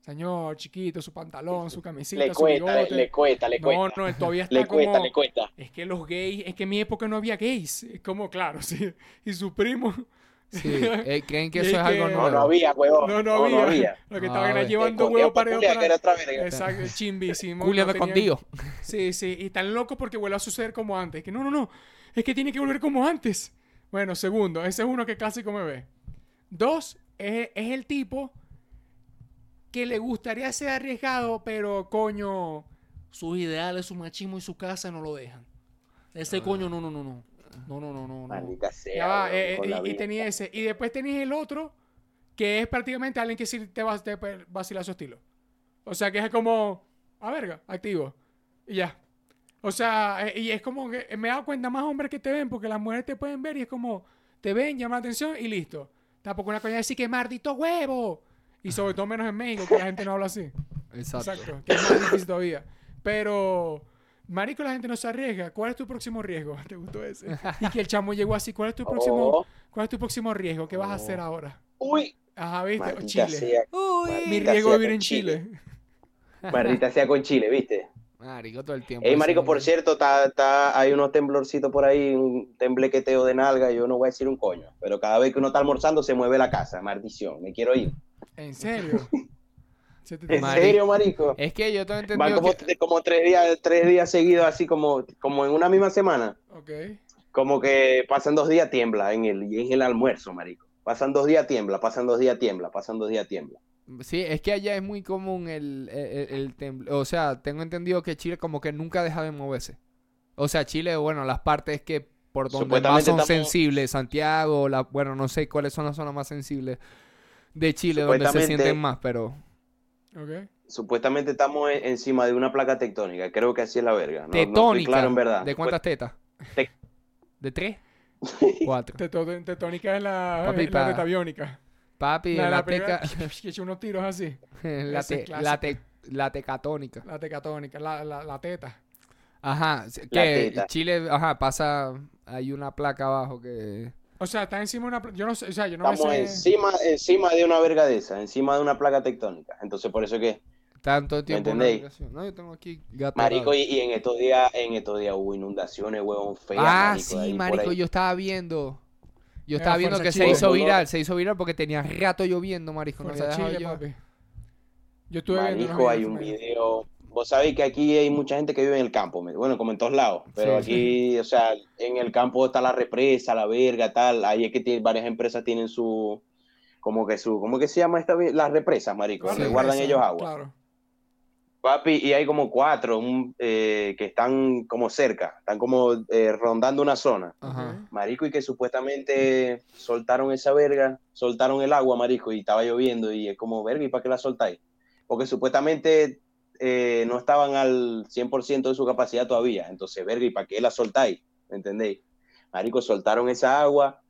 señor chiquito, su pantalón, su camisita, Le su cuesta, bigote. le cuesta, le no, cuesta. no, él todavía está Le cuesta, como... le cuesta. Es que los gays, es que en mi época no había gays. Es como, claro, sí. Y su primo... Sí. eh, creen que eso es es algo que- No, nuevo. no había, huevón. No, no había. Lo que No, estaban llevando huevo para Julia, que era otra. Exacto, chimbísimo. Julio no de tenían- escondido. Sí, sí, y tan loco porque vuelve a suceder como antes. Que no, no, no, es que tiene que volver como antes. Bueno, segundo, ese es uno que clásico me ve. Dos, es, es el tipo que le gustaría ser arriesgado, pero coño, sus ideales, su machismo y su casa no lo dejan. Ese coño, no, no, no, no. No, no, no, no. no. Maldita sea. Ya va, eh, con y- tenía ese. Y después tenías el otro, que es prácticamente alguien que sí te va te puede vacilar su estilo. O sea, que es como, a verga, activo. Y ya. O sea, eh, y es como que me he dado cuenta más hombres que te ven, porque las mujeres te pueden ver y es como, te ven, llama la atención y listo. Tampoco una coña de decir que maldito huevo. Y sobre todo menos en México, que la gente no habla así. Exacto. Exacto, que es más difícil todavía. Pero, marico, la gente no se arriesga. ¿Cuál es tu próximo riesgo? ¿Te gustó ese? Y que el chamo llegó así. ¿Cuál es tu próximo, Oh, cuál es tu próximo riesgo? ¿Qué vas a hacer ahora? uy, Ajá, ¿viste? maldita Chile. sea. Uy. Mi riesgo es vivir en Chile. Maldita sea con Chile, ¿viste? Marico, todo el tiempo. Ey, marico, por cierto, está, está, hay unos temblorcitos por ahí, un temblequeteo de nalga, yo no voy a decir un coño, pero cada vez que uno está almorzando se mueve la casa, maldición, me quiero ir. ¿En serio? Se te- ¿En Marico. serio, marico? Es que yo tengo Van entendido como, que... como tres días, tres días seguidos, así como, como en una misma semana. Ok. Como que pasan dos días tiembla en el, en el almuerzo, marico. Pasan dos días tiembla, pasan dos días tiembla, pasan dos días tiembla. Sí, es que allá es muy común el, el, el- temblor. O sea, tengo entendido que Chile como que nunca deja de moverse. O sea, Chile, bueno, las partes que por donde más son estamos- sensibles, Santiago, la, bueno, no sé cuáles son las zonas más sensibles de Chile donde se sienten más, pero... Supuestamente estamos en- encima de una placa tectónica. Creo que así es la verga. No, no estoy Tetónica. claro en verdad. ¿De cuántas tetas? Te- ¿De tres? Cuatro. Teto- Tetónica es la, Papi, la pa-. Papi, La, la, la teca... que echa unos tiros así. la, te- la, te- la tecatónica. La tecatónica, la, la, la teta. Ajá, que teta. Chile, ajá, pasa... Hay una placa abajo que... O sea, está encima de una... Yo no sé, o sea, yo no me Estamos sé... encima, encima de una verga de esa, encima de una placa tectónica. Entonces, por eso que, Tanto tiempo en entendéis? No, yo tengo aquí gato. marico, y, y en estos días, en estos días hubo inundaciones, huevón, feas, Ah, marico, sí, marico, yo estaba viendo. Yo Mira, estaba viendo que se hizo viral, se hizo viral porque tenía rato lloviendo, marico. No se Chile, papi. Yo estuve viendo unos Marico, hay un video. Vos sabéis que aquí hay mucha gente que vive en el campo, bueno, como en todos lados, pero Sí. aquí, o sea, en el campo está la represa, la verga, tal. Ahí es que tiene- varias empresas tienen su, como que su, ¿cómo que se llama esta? Las represas, marico, Sí. guardan ellos agua. Claro. Papi, y hay como cuatro un, eh, que están como cerca, están como eh, rondando una zona. Ajá. Marico, y que supuestamente soltaron esa verga, soltaron el agua, marico, y estaba lloviendo, y es como, verga, ¿y para qué la soltáis? Porque supuestamente eh, no estaban al 100% de su capacidad todavía, entonces, verga, ¿y para qué la soltáis? ¿Me entendéis? Marico, soltaron esa agua,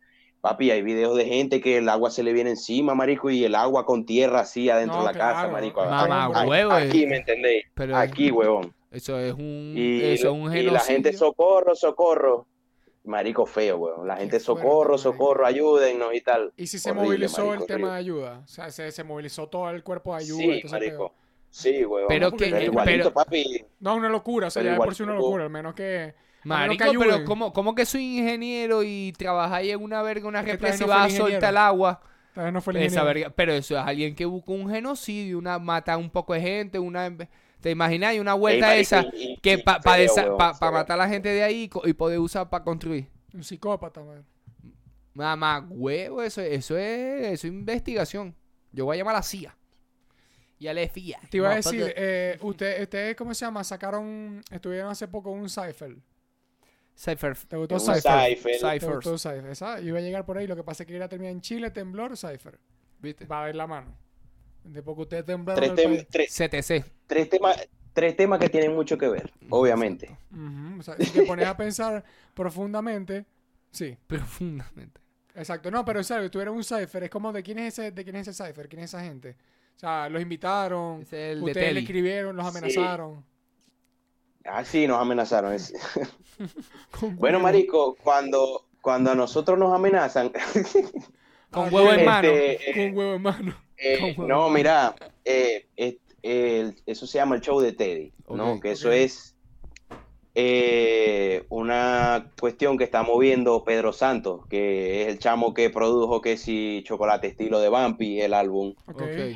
papi, hay videos de gente que el agua se le viene encima, marico, y el agua con tierra así adentro No, de la casa, marico. Mamá, Aquí- huevo, Aquí, eh. ¿me entendéis? Pero Aquí, huevón. eso es un, Y, eso es un y la gente genocidio. socorro, socorro. Marico feo, weón. La gente socorro, socorro, ayúdennos y tal. Y si se Horrible, movilizó marico, el tema de ayuda. O sea, se, se movilizó todo el cuerpo de ayuda. Sí, marico. Sí, weón. Pero que- Pero igualito, pero- papi. No, una locura. O sea, ya de igual por sí una locura. Al menos que... Marico, que ayuden. pero ¿cómo, ¿cómo que soy ingeniero y trabajáis en una verga, una Es que represa y todavía no vas a fue el soltar ingeniero. el agua? No fue el Esa verga, pero eso es alguien que busca un genocidio, una mata un poco de gente, una ¿te imaginas? Y una vuelta esa marico, y- y- que para matar a la gente de ahí y poder usar para construir. Un psicópata, man. Mamá, huevo, eso, eso es eso es investigación. Yo voy a llamar a la CIA. Y a la FIA. Te iba a decir, porque- eh, ustedes, ustedes, ¿cómo se llama? Sacaron, estuvieron hace poco un Cypher. Cypher. ¿Te gustó Cypher? Cypher. ¿Te gustó Cypher? Esa iba a llegar por ahí, lo que pasa es que iba terminar en Chile, temblor, Cypher. ¿Viste? Va a ver la mano. De poco ustedes temblaron Tres, tem- CTC. tres temas, tres temas que tienen mucho que ver, obviamente. O sea, si te pones a pensar profundamente, sí, Profundamente. exacto. No, pero sabes, tuvieron un Cypher, es como de quién es ese, de quién es ese Cypher, quién es esa gente. O sea, los invitaron, Ese es el de ustedes le escribieron, los Sí. amenazaron. Ah, sí, nos amenazaron. Con Bueno, marico, cuando, cuando a nosotros nos amenazan, Con Ah, huevo en mano. este, Con huevo en mano. Eh, no, mira, eh, es- el- eso se llama el show de Teddy, ¿no? Que eso es eh, una cuestión que está moviendo Pedro Santos, que es el chamo que produjo que si Chocolate Estilo de Vampi, el álbum,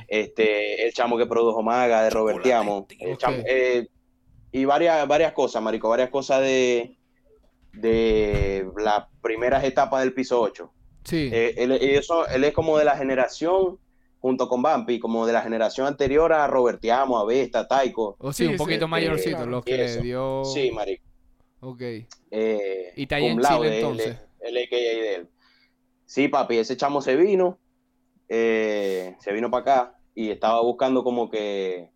este, el chamo que produjo Maga de Robert Tiamo, el Ok. chamo- eh, y varias, varias cosas, marico, varias cosas de, de las primeras etapas del piso 8. Sí. Eh, él, eso- él es como de la generación, junto con Bampi, como de la generación anterior a Robertiamo, a Vesta, a Taiko. o sí, sí, un poquito sí, mayorcito, los que Eso. le dio. Sí, marico. Ok. Eh, Y está ahí en cum laude, Chile, el- entonces. El, AKA de él. Sí, papi, ese chamo se vino, eh, se vino para acá y estaba buscando como que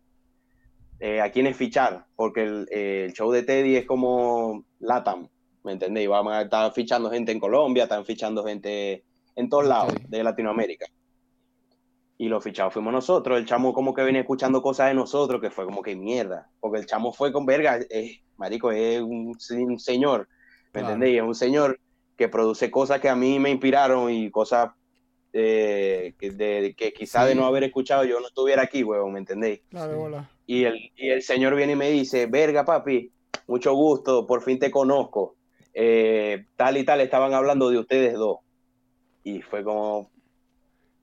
eh, a quiénes fichar, porque el, eh, el show de Teddy es como Latam, ¿me entendéis? Vamos a estar fichando gente en Colombia, están fichando gente en todos lados de Latinoamérica. Y los fichados fuimos nosotros, el chamo como que venía escuchando cosas de nosotros, que fue como que mierda, porque el chamo fue con verga, eh, marico, es un, un señor, ¿me Claro. entendéis? Es un señor que produce cosas que a mí me inspiraron y cosas eh, que, de, que quizá Sí. de no haber escuchado yo no estuviera aquí, huevón, ¿me entendéis? Sí. Y el, y el señor viene y me dice, verga, papi, mucho gusto, por fin te conozco. Eh, tal y tal, estaban hablando de ustedes dos. Y fue como,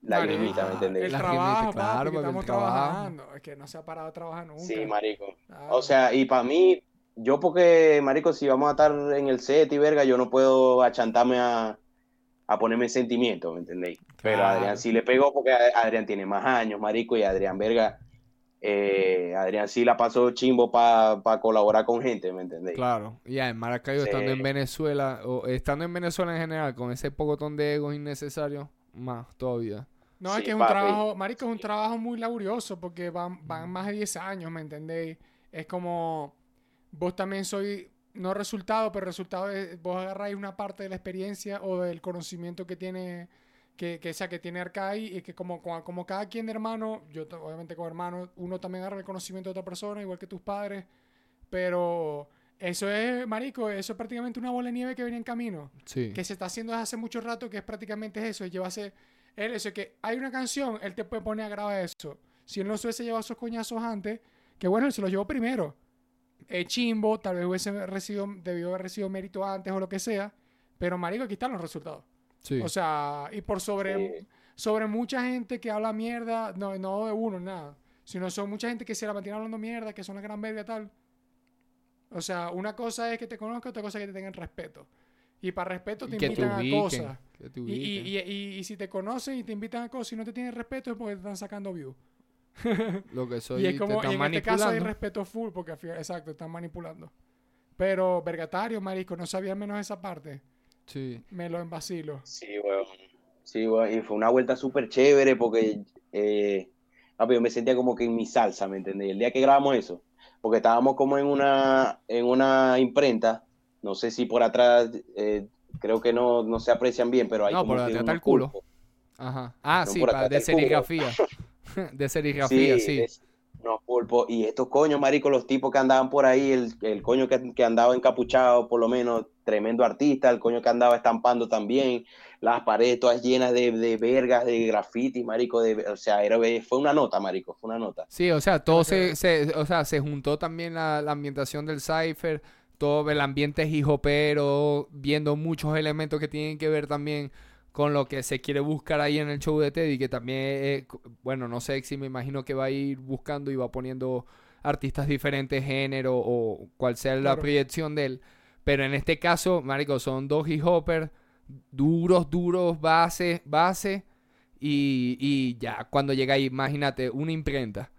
lagrimita, ¿me El entendéis? La trabajo, claro, papi, el estamos trabajo. trabajando. Es que no se ha parado de trabajar nunca. Sí, marico. Claro. O sea, y para mí, yo porque, marico, si vamos a estar en el set y verga, yo no puedo achantarme a, a ponerme en sentimiento, ¿me entendéis? Pero Claro. Adrián sí le pegó porque Adrián tiene más años, marico, y Adrián, verga, eh, Adrián sí la pasó chimbo para colaborar con gente, ¿me entendéis? Claro, y ya en Maracaibo, Sí. estando en Venezuela, o estando en Venezuela en general, con ese pocotón de egos innecesarios, más todavía. No, es que es un papi. trabajo, marico, es un trabajo muy laborioso porque van, van más de 10 años, ¿me entendéis? Es como, vos también soy, no resultado, pero resultado es, vos agarráis una parte de la experiencia o del conocimiento que tiene, que, que, sea, que tiene Arcai y que como, como, como cada quien de hermano, yo obviamente como hermano, uno también agarra el conocimiento de otra persona, igual que tus padres, pero eso es, marico, eso es prácticamente una bola de nieve que venía en camino Sí. que se está haciendo desde hace mucho rato, que es prácticamente eso, es llevarse, él, eso, que hay una canción, él te puede poner a grabar eso. Si él no se hubiese llevado esos coñazos antes, que bueno, él se los llevó primero. Es chimbo, tal vez hubiese recibido, debió haber recibido mérito antes o lo que sea, pero marico, aquí están los resultados. Sí. O sea, y por sobre, Sí. sobre mucha gente que habla mierda, no, no de uno, nada, sino son mucha gente que se la mantiene hablando mierda, que son la gran verga tal. O sea, una cosa es que te conozcan, otra cosa es que te tengan respeto. Y para respeto te Y que te invitan a cosas. que te Y, y, y, y- y si te conocen y te invitan a cosas y no te tienen respeto es porque te están sacando views. Lo que soy, y es te como, están y en este caso hay respeto full porque exacto, están manipulando. Pero, vergatario, marisco, no sabía menos esa parte. Sí. Me lo envacilo. Sí, weón. Sí, weón. Y fue una vuelta súper chévere porque eh, yo me sentía como que en mi salsa, ¿me entendés? El día que grabamos eso, porque estábamos como en una, en una imprenta, no sé si por atrás, eh, creo que no, no se aprecian bien, pero hay No, como por atrás está unos el culo. Ajá. Ah, No, sí, por pa- acá de está serigrafía. de serigrafía, sí. es- unos pulpos. Y estos coños, marico, los tipos que andaban por ahí, el, el coño que, que andaba encapuchado, por lo menos, tremendo artista, el coño que andaba estampando también, las paredes todas llenas de, de vergas, de graffiti, marico, de, o sea, era, fue una nota, marico, fue una nota. Sí, o sea, todo se, se- o sea, se juntó también la, la ambientación del Cypher, todo el ambiente es hijopero, viendo muchos elementos que tienen que ver también con lo que se quiere buscar ahí en el show de Teddy, que también, eh, bueno, no sé si me imagino que va a ir buscando y va poniendo artistas diferentes género o cual sea la Claro. proyección de él. Pero en este caso, marico, son dos hip hoppers duros, duros, base, base. Y, y ya, cuando llega ahí, imagínate, una imprenta.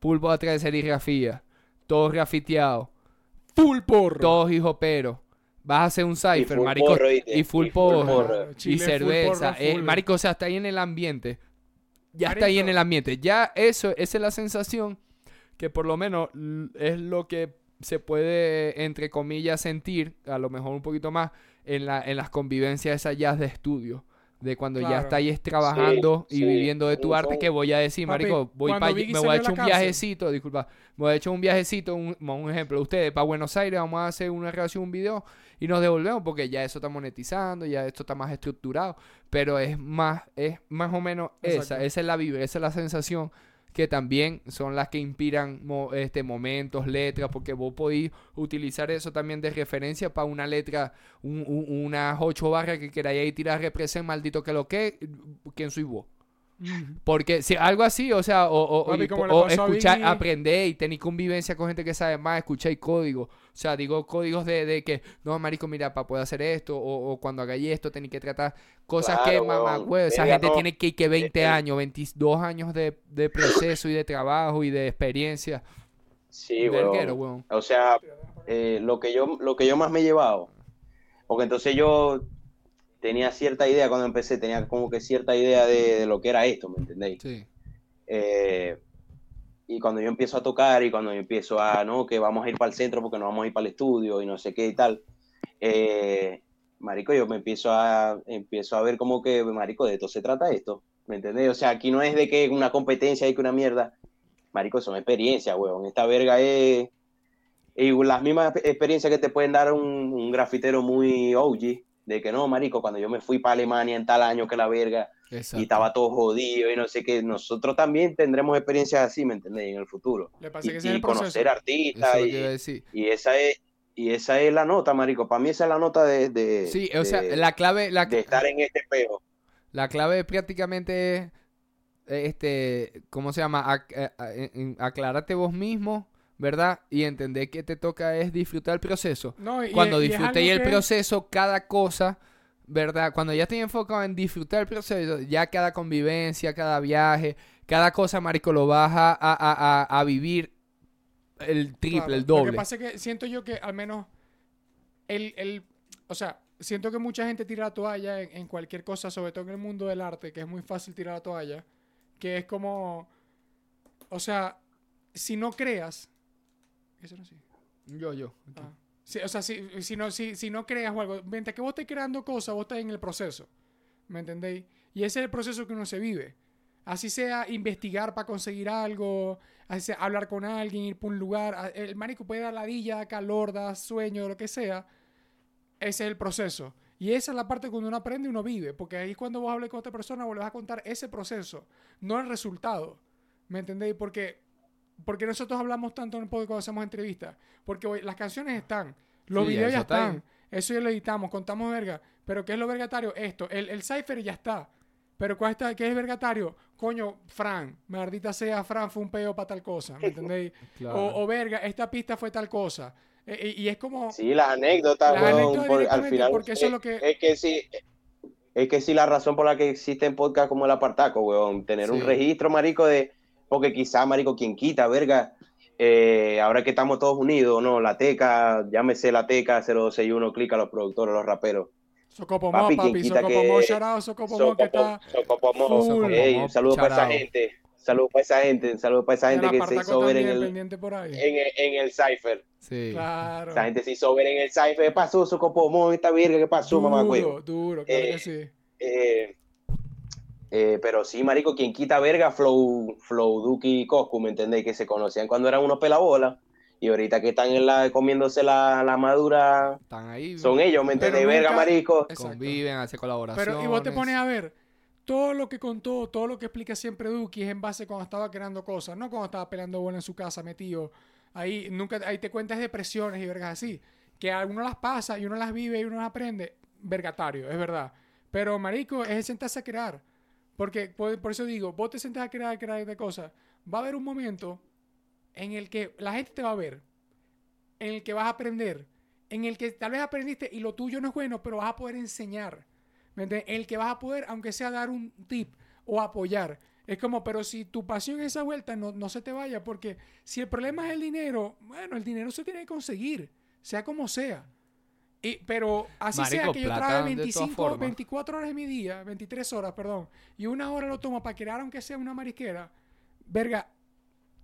Pulpo atrás de serigrafía. Todo grafiteado. Full porro. Todos hijoperos. Vas a hacer un cipher, marico. y full Y porro. porro. Chile y cerveza. porro Eh, marico, o sea, está ahí en el ambiente. Ya está ahí en el ambiente. Ya eso, esa es la sensación que por lo menos es lo que se puede, entre comillas, sentir, a lo mejor un poquito más, en, la, en las convivencias esas jazz de estudio. De cuando ya Claro. está ahí trabajando y sí, viviendo de tu arte, que voy a decir, Papi, marico, voy pa' me voy a echar un cárcel. viajecito, disculpa, me voy a echar un viajecito, un, un ejemplo, ustedes para Buenos Aires, vamos a hacer una relación, un video y nos devolvemos porque ya eso está monetizando, ya esto está más estructurado, pero es más, es más o menos esa, esa es la vibra, esa es la sensación que también son las que inspiran mo- este, momentos, letras, porque vos podéis utilizar eso también de referencia para una letra, un- un- unas ocho barras que queráis ahí tirar represent, maldito que lo que, ¿quién soy vos? Porque si algo así, o sea, o, o- y- o escuchar, aprender y tener convivencia con gente que sabe más, escuchar códigos. O sea, digo códigos de, de que, no, marico, mira, para poder hacer esto, o, o cuando hagáis esto, tenéis que tratar cosas Claro, que, mamá, güey, esa gente no. tiene que, que 20 Eh, eh. años, 22 años de, de proceso y de trabajo y de experiencia. Sí, weón. O sea, eh, lo, que yo, lo que yo más me he llevado, porque entonces yo tenía cierta idea cuando empecé, tenía como que cierta idea de, de lo que era esto, ¿me entendéis? Sí. Eh, y cuando yo empiezo a tocar y cuando yo empiezo a, no, que vamos a ir para el centro porque no vamos a ir para el estudio y no sé qué y tal, eh, marico, yo me empiezo a, empiezo a ver como que, marico, de esto se trata esto, ¿me entendés? O sea, aquí no es de que una competencia y que una mierda, marico, son experiencias, weón, esta verga es, y las mismas experiencias que te pueden dar un, un grafitero muy OG, de que no, marico, cuando yo me fui para Alemania en tal año que la verga, Exacto. y estaba todo jodido y no sé qué. Nosotros también tendremos experiencias así, ¿me entendés? En el futuro. Le Y, que el conocer artistas y, y esa es y esa es la nota, marico. Para mí esa es la nota de, de, Sí, o sea, la clave, la, de estar en este espejo. La clave prácticamente es este, ¿cómo se llama? Ac- eh, eh, aclárate vos mismo, ¿verdad? Y entender que te toca es disfrutar el proceso. No, y- Cuando disfrutéis el que- proceso, cada cosa, ¿verdad? Cuando ya estoy enfocado en disfrutar el proceso, ya cada convivencia, cada viaje, cada cosa, marico, lo vas a, a- a- a- vivir el triple, Claro. el Lo doble. que pasa es que siento yo que al menos el, el- o sea, siento que mucha gente tira la toalla en, en cualquier cosa, sobre todo en el mundo del arte, que es muy fácil tirar la toalla, que es como, o sea, si no creas, eso no sí. Yo, yo. Ah. O sea, si, si, no, si, si no creas algo, mientras que vos estés creando cosas, vos estás en el proceso. ¿Me entendéis? Y ese es el proceso que uno se vive. Así sea investigar para conseguir algo, así sea hablar con alguien, ir por un lugar. El marico puede dar ladilla, calor, da sueño, lo que sea. Ese es el proceso. Y esa es la parte cuando uno aprende y uno vive. Porque ahí cuando vos hables con otra persona, vos le vas a contar ese proceso, no el resultado. ¿Me entendéis? Porque, porque nosotros hablamos tanto en el podcast cuando hacemos entrevistas. Porque las canciones están, los Sí, videos ya está están. Eso ya lo editamos, contamos verga. Pero ¿qué es lo vergatario? Esto. El, el cipher ya está. Pero ¿cuál está, ¿qué es vergatario? Coño, Fran, maldita sea, Fran fue un peo para tal cosa. ¿Me entendéis? Claro. O, o verga, esta pista fue tal cosa. Eh, eh, y es como. Sí, las anécdotas, Las anécdotas por- al final. porque eso es lo que- Es que sí. Es que sí, la razón por la que existen podcasts como el Apartaco, weón, tener un registro, marico, de. Porque quizá, marico, quien quita, verga. eh, ahora que estamos todos unidos, ¿no? La Teca, llámese la Teca 0261, clica a los productores, los raperos. Socopomó, Papi, papi, Socopomó, que- que está. Socopomo, full. ey, un saludo para esa gente. Saludo para esa gente, un saludo para esa gente que se hizo ver en el, pendiente por ahí. en el, en el Cypher. Sí. Claro. Esa gente se hizo ver en el Cypher. ¿Qué pasó, Socopomo? Esta virga, ¿qué pasó, mamá? Duro, duro, claro Eh, que sí. Eh, eh, pero sí, marico, quien quita verga, Flow, Flow, Duki y Coscu, ¿me entendéis? Que se conocían cuando eran unos pelabolas y ahorita que están en la, comiéndose la, la madura, Están ahí. son ellos, ¿me entendéis? Verga, marico. Exacto. Conviven, hacen colaboraciones. Pero, y vos te pones a ver, todo lo que contó, todo lo que explica siempre Duki es en base cuando estaba creando cosas, no cuando estaba peleando bola en su casa, metido. Ahí, nunca, ahí te cuentas depresiones y vergas así. Que uno las pasa y uno las vive y uno las aprende. Vergatario, es verdad. Pero, marico, es el sentarse a crear. Porque, por, eso digo, vos te sentás a crear, crear de cosas. Va a haber un momento en el que la gente te va a ver, en el que vas a aprender, en el que tal vez aprendiste y lo tuyo no es bueno, pero vas a poder enseñar. ¿Me el que vas a poder, aunque sea dar un tip o apoyar. Es como, pero si tu pasión es esa vuelta, no, no se te vaya, porque si el problema es el dinero, bueno, el dinero se tiene que conseguir, sea como sea. Y, pero así sea que yo de todas 25, formas. 24 horas de mi día, 23 horas, perdón, y una hora lo tomo para crear aunque sea una marisquera, verga,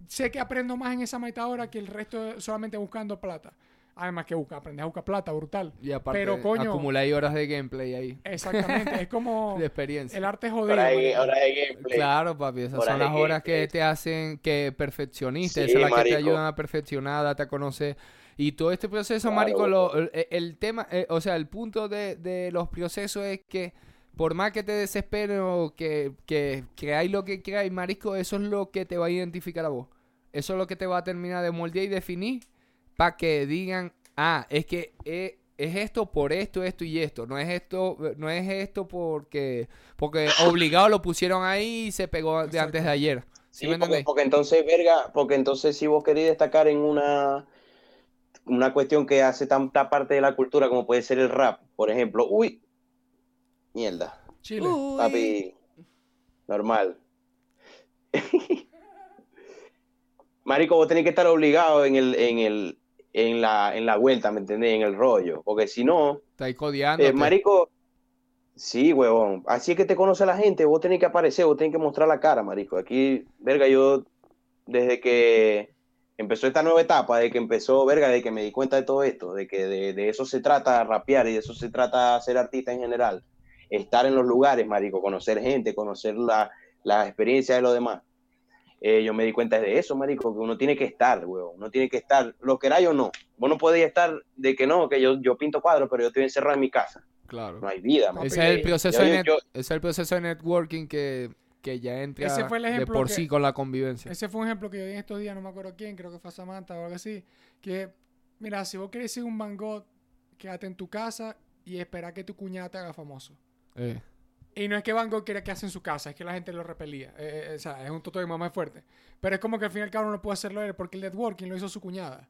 sé que aprendo más en esa mitad hora que el resto de- solamente buscando plata. Además que busca, aprender a buscar plata, brutal. Y aparte, Pero, coño- acumuláis horas de gameplay ahí. Exactamente, es como De experiencia. el arte jodido. Ahora hay gameplay. Claro, papi, esas Horas son de las horas que te hacen que perfeccionista, Sí, esas son las que te ayudan a perfeccionar, darte a conocer. Y todo este proceso, Claro. marico, lo- el, el tema, eh, o sea, el punto de, de los procesos es que por más que te desesperes o que, que creáis lo que creáis, marico, eso es lo que te va a identificar a vos. Eso es lo que te va a terminar de moldear y definir para que digan, ah, es que eh, es esto por esto, esto y esto. No es esto, no es esto porque, porque obligado lo pusieron ahí y se pegó de antes de ayer. ¿Sí, Sí, me porque, porque entonces, verga, porque entonces si vos queréis destacar en una, una cuestión que hace tanta parte de la cultura como puede ser el rap, por ejemplo, uy, mierda, Chile. Uy. papi, normal. Marico, vos tenés que estar obligado en el, en el, en la, en la vuelta, ¿me entendés? En el rollo, porque si no, Está ahí codeando. eh, marico, sí, huevón. Así es que te conoce la gente. Vos tenés que aparecer, vos tenés que mostrar la cara, marico. Aquí, verga, yo, desde que empezó esta nueva etapa, de que empezó, verga, de que me di cuenta de todo esto, de que de, de eso se trata rapear y de eso se trata ser artista en general. Estar en los lugares, marico, conocer gente, conocer la, la experiencia de los demás. Eh, yo me di cuenta de eso, marico, que uno tiene que estar, huevón. Uno tiene que estar, lo queráis o no. Vos no podéis estar de que no, que yo, yo pinto cuadros, pero yo estoy encerrado en mi casa. Claro. No hay vida, man. Ese es el proceso, Yo- de yo- net- yo- ese es el proceso de networking que, que ya entra Ese fue el de ejemplo por que- sí con la convivencia. Ese fue un ejemplo que yo di en estos días, no me acuerdo quién, creo que fue Samantha o algo así. Que, mira, si vos querés ser un mangot, quédate en tu casa y espera que tu cuñada te haga famoso. Eh, Y no es que Van Gogh quiera que hace en su casa, es que la gente lo repelía. Eh, eh, o sea, es un toto de mamá fuerte. Pero es como que al fin y al cabo no puede hacerlo él porque el networking lo hizo su cuñada.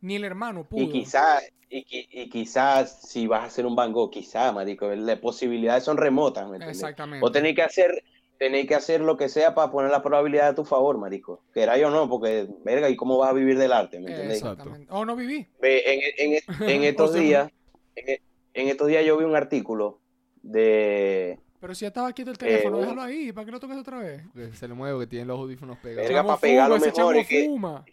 Ni el hermano pudo. Y quizás, y, qui- y quizás si vas a hacer un Van Gogh, quizás, marico, las posibilidades son remotas, ¿me entiendes? Exactamente. Vos tenéis que hacer, tenéis que hacer lo que sea para poner la probabilidad a tu favor, marico. Queráis o no, porque, verga, ¿y cómo vas a vivir del arte, me entendéis? O no viví. En, en- en estos O sea, días, en, en estos días yo vi un artículo de Pero si ya estaba quieto el teléfono, Eh, déjalo ahí. ¿Para qué lo toques otra vez? Que Se le mueve, que tiene los audífonos pegados. Verga, Chamo pa' pegarlo fuma, ese mejor, es que- fuma.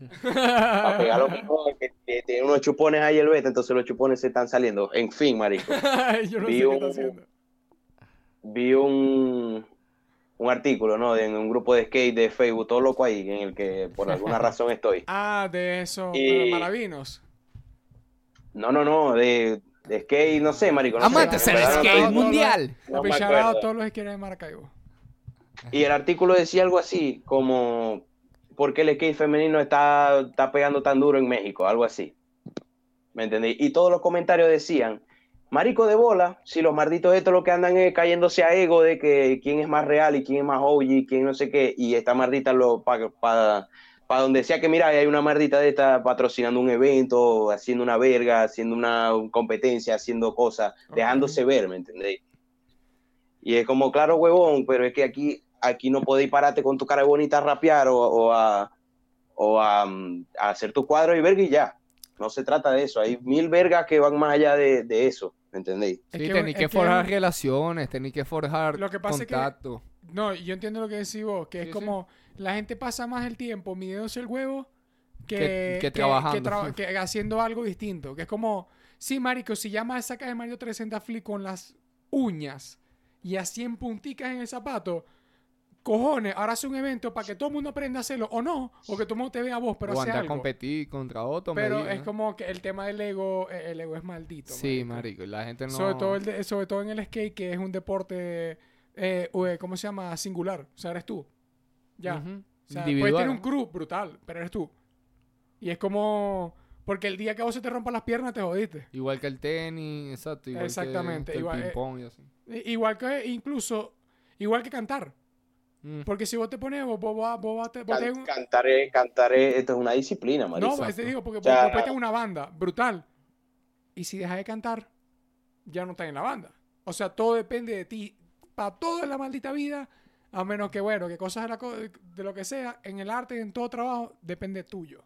para pegar lo mismo, que, que tiene unos chupones ahí el beta, entonces los chupones se están saliendo. En fin, marico. Yo no sé Vi qué un- está haciendo. vi un, un artículo, ¿no? De en un grupo de skate de Facebook, todo loco ahí, en el que por alguna razón estoy. Ah, de eso. Y- de Maravinos. No, no, no, de, de skate, no sé, marico. No Amantes no skate mundial. no a todos los quieren de Maracaibo. Y el artículo decía algo así, como, ¿por qué el skate femenino está, está pegando tan duro en México? Algo así. ¿Me entendí? Y todos los comentarios decían, marico de bola, si los malditos estos lo que andan es cayéndose a ego de que quién es más real y quién es más OG, quién no sé qué, y esta maldita lo para para donde sea que mira, hay una maldita de esta patrocinando un evento, haciendo una verga, haciendo una competencia, haciendo cosas, dejándose ver, ¿me entendéis? Y es como, claro, huevón, pero es que aquí, aquí no podéis pararte con tu cara bonita a rapear o, o a, o a, mm, a hacer tu cuadro y verga y ya. No se trata de eso. Hay mil vergas que van más allá de, de eso, ¿me entendéis? Es Sí, que- tenéis es que que- forjar relaciones, tenéis que forjar Lo que pasa es que- contacto. No, yo entiendo lo que decís vos, que es Sí, como la gente pasa más el tiempo midiéndose el huevo que, Que- que trabajando. que traba- que haciendo algo distinto. Que es como, sí, marico, si llamas a sacar el Mario 360 Flip con las uñas y a 100 punticas en el zapato, cojones, ahora hace un evento para que todo el mundo aprenda a hacerlo, o no, o que todo el mundo te vea a vos, pero o hace andar a algo. competir contra otro. Pero es como que el tema del ego, eh, el ego es maldito. Sí, marico, y la gente no... Sobre, todo el de- sobre todo en el skate, que es un deporte, eh, ¿cómo se llama? Singular. O sea, eres tú. Ya. Ujú. O sea, puedes tener un crew brutal, pero eres tú. Y es como... Porque el día que vos se te rompan las piernas, te jodiste. Igual que el tenis, exacto. Igual Exactamente, Que, igual, el eh, ping-pong y así. Igual que incluso... Igual que cantar. Mm. Porque si vos te pones... Vos, vos, vas- vos vas- te- vos Can- tenés un- cantaré, cantaré, esto es una disciplina, marico. No, pues te digo, porque vos puedes tener una banda brutal. Y si dejas de cantar, ya no estás en la banda. O sea, todo depende de ti. Para todo en la maldita vida, a menos que, bueno, que cosas de, la co- de lo que sea, en el arte, en todo trabajo, depende tuyo.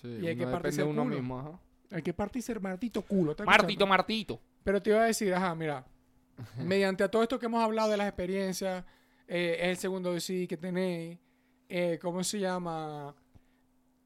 Sí, y hay que partirse depende de uno culo. mismo, ajá. Hay que partirse el maldito culo. ¿estás Martito? Martito. Pero te iba a decir, ajá, mira, mediante a todo esto que hemos hablado de las experiencias, eh, es el segundo sí que tenéis, eh, ¿cómo se llama?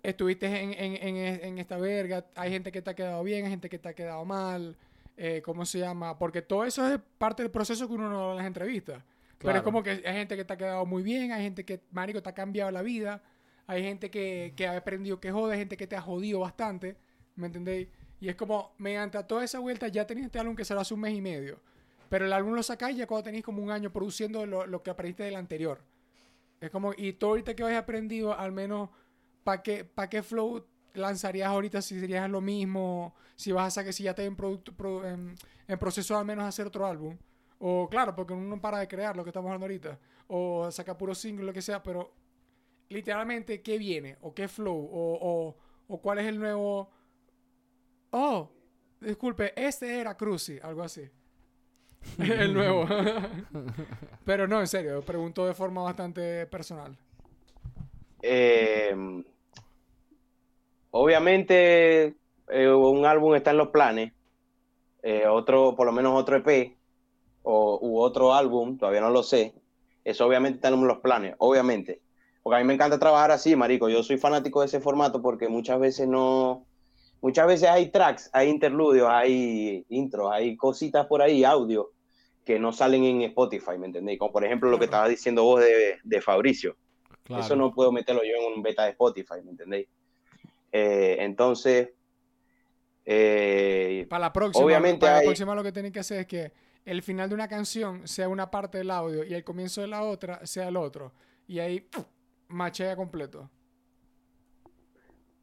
Estuviste en, en, en, en esta verga, hay gente que te ha quedado bien, hay gente que te ha quedado mal, eh, ¿cómo se llama? Porque todo eso es parte del proceso que uno no habla en las entrevistas. Pero es como que hay gente que te ha quedado muy bien, hay gente que, marico, te ha cambiado la vida, hay gente que, que ha aprendido que jode, hay gente que te ha jodido bastante, ¿me entendéis? Y es como, mediante toda esa vuelta ya tenías este álbum que salió hace un mes y medio. Pero el álbum lo sacáis ya cuando tenéis como un año produciendo lo, lo que aprendiste del anterior. Es como, y todo ahorita que habéis aprendido, al menos, ¿para qué, pa qué flow lanzarías ahorita si serías lo mismo? Si vas a sacar, si ya te en, pro- en, en proceso al menos hacer otro álbum. O claro, porque uno no para de crear lo que estamos hablando ahorita. O sacar puro single, lo que sea, pero literalmente, ¿qué viene? ¿O qué flow? ¿O, o, o cuál es el nuevo? Oh, disculpe, este era Cruci, algo así. el nuevo. pero no, en serio, pregunto de forma bastante personal. Eh, obviamente, eh, un álbum está en los planes. eh, otro, por lo menos otro EP o, u otro álbum, todavía no lo sé. Eso obviamente está en los planes, obviamente. Porque a mí me encanta trabajar así, marico. Yo soy fanático de ese formato porque muchas veces no... Muchas veces hay tracks, hay interludios, hay intros, hay cositas por ahí, audio, que no salen en Spotify, ¿me entendéis? Como por ejemplo lo que estabas diciendo vos de, de Fabricio. Claro. Eso no puedo meterlo yo en un beta de Spotify, ¿me entendéis? Eh, entonces, eh, Para la próxima, Obviamente para la próxima lo que tienen que hacer es que el final de una canción sea una parte del audio y el comienzo de la otra sea el otro. Y ahí ¡puf! machea completo.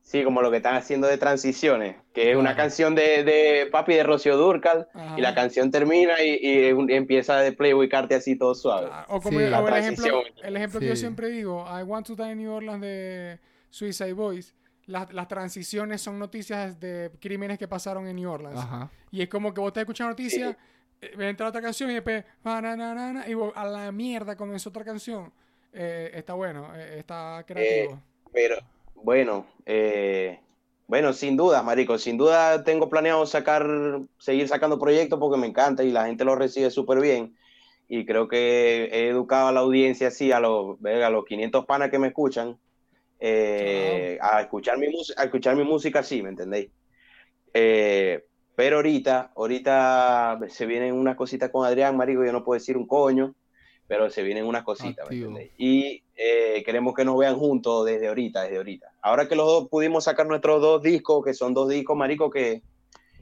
Sí, como lo que están haciendo de transiciones, que es una canción de, de Papi de Rocío Durcal, Ajá. y la canción termina y, y empieza de Playboy Carti así todo suave. Ah, O como Sí. o el, ejemplo, el ejemplo que yo Sí. siempre digo, I Want to Die in New Orleans de Suicide Boys, las, las transiciones son noticias de crímenes que pasaron en New Orleans. Ajá. Y es como que vos estás escuchando noticias, eh, entra otra canción y después, "Ah, na, na, na, na", y vos, a la mierda comenzó otra canción. Eh, está bueno, eh, está creativo. Pero bueno, eh, bueno, sin duda, Marico, sin duda tengo planeado sacar, seguir sacando proyectos porque me encanta y la gente lo recibe súper bien. Y creo que he educado a la audiencia así, a los, a los 500 panas que me escuchan, eh, a, escuchar mi a escuchar mi música así, ¿me entendéis? Eh, pero ahorita, ahorita se vienen unas cositas con Adrián, Marico, yo no puedo decir un coño, pero se vienen unas cositas, ¿me entendéis? Y eh, queremos que nos vean juntos desde ahorita, desde ahorita. Ahora que los dos pudimos sacar nuestros dos discos, que son dos discos, Marico, que,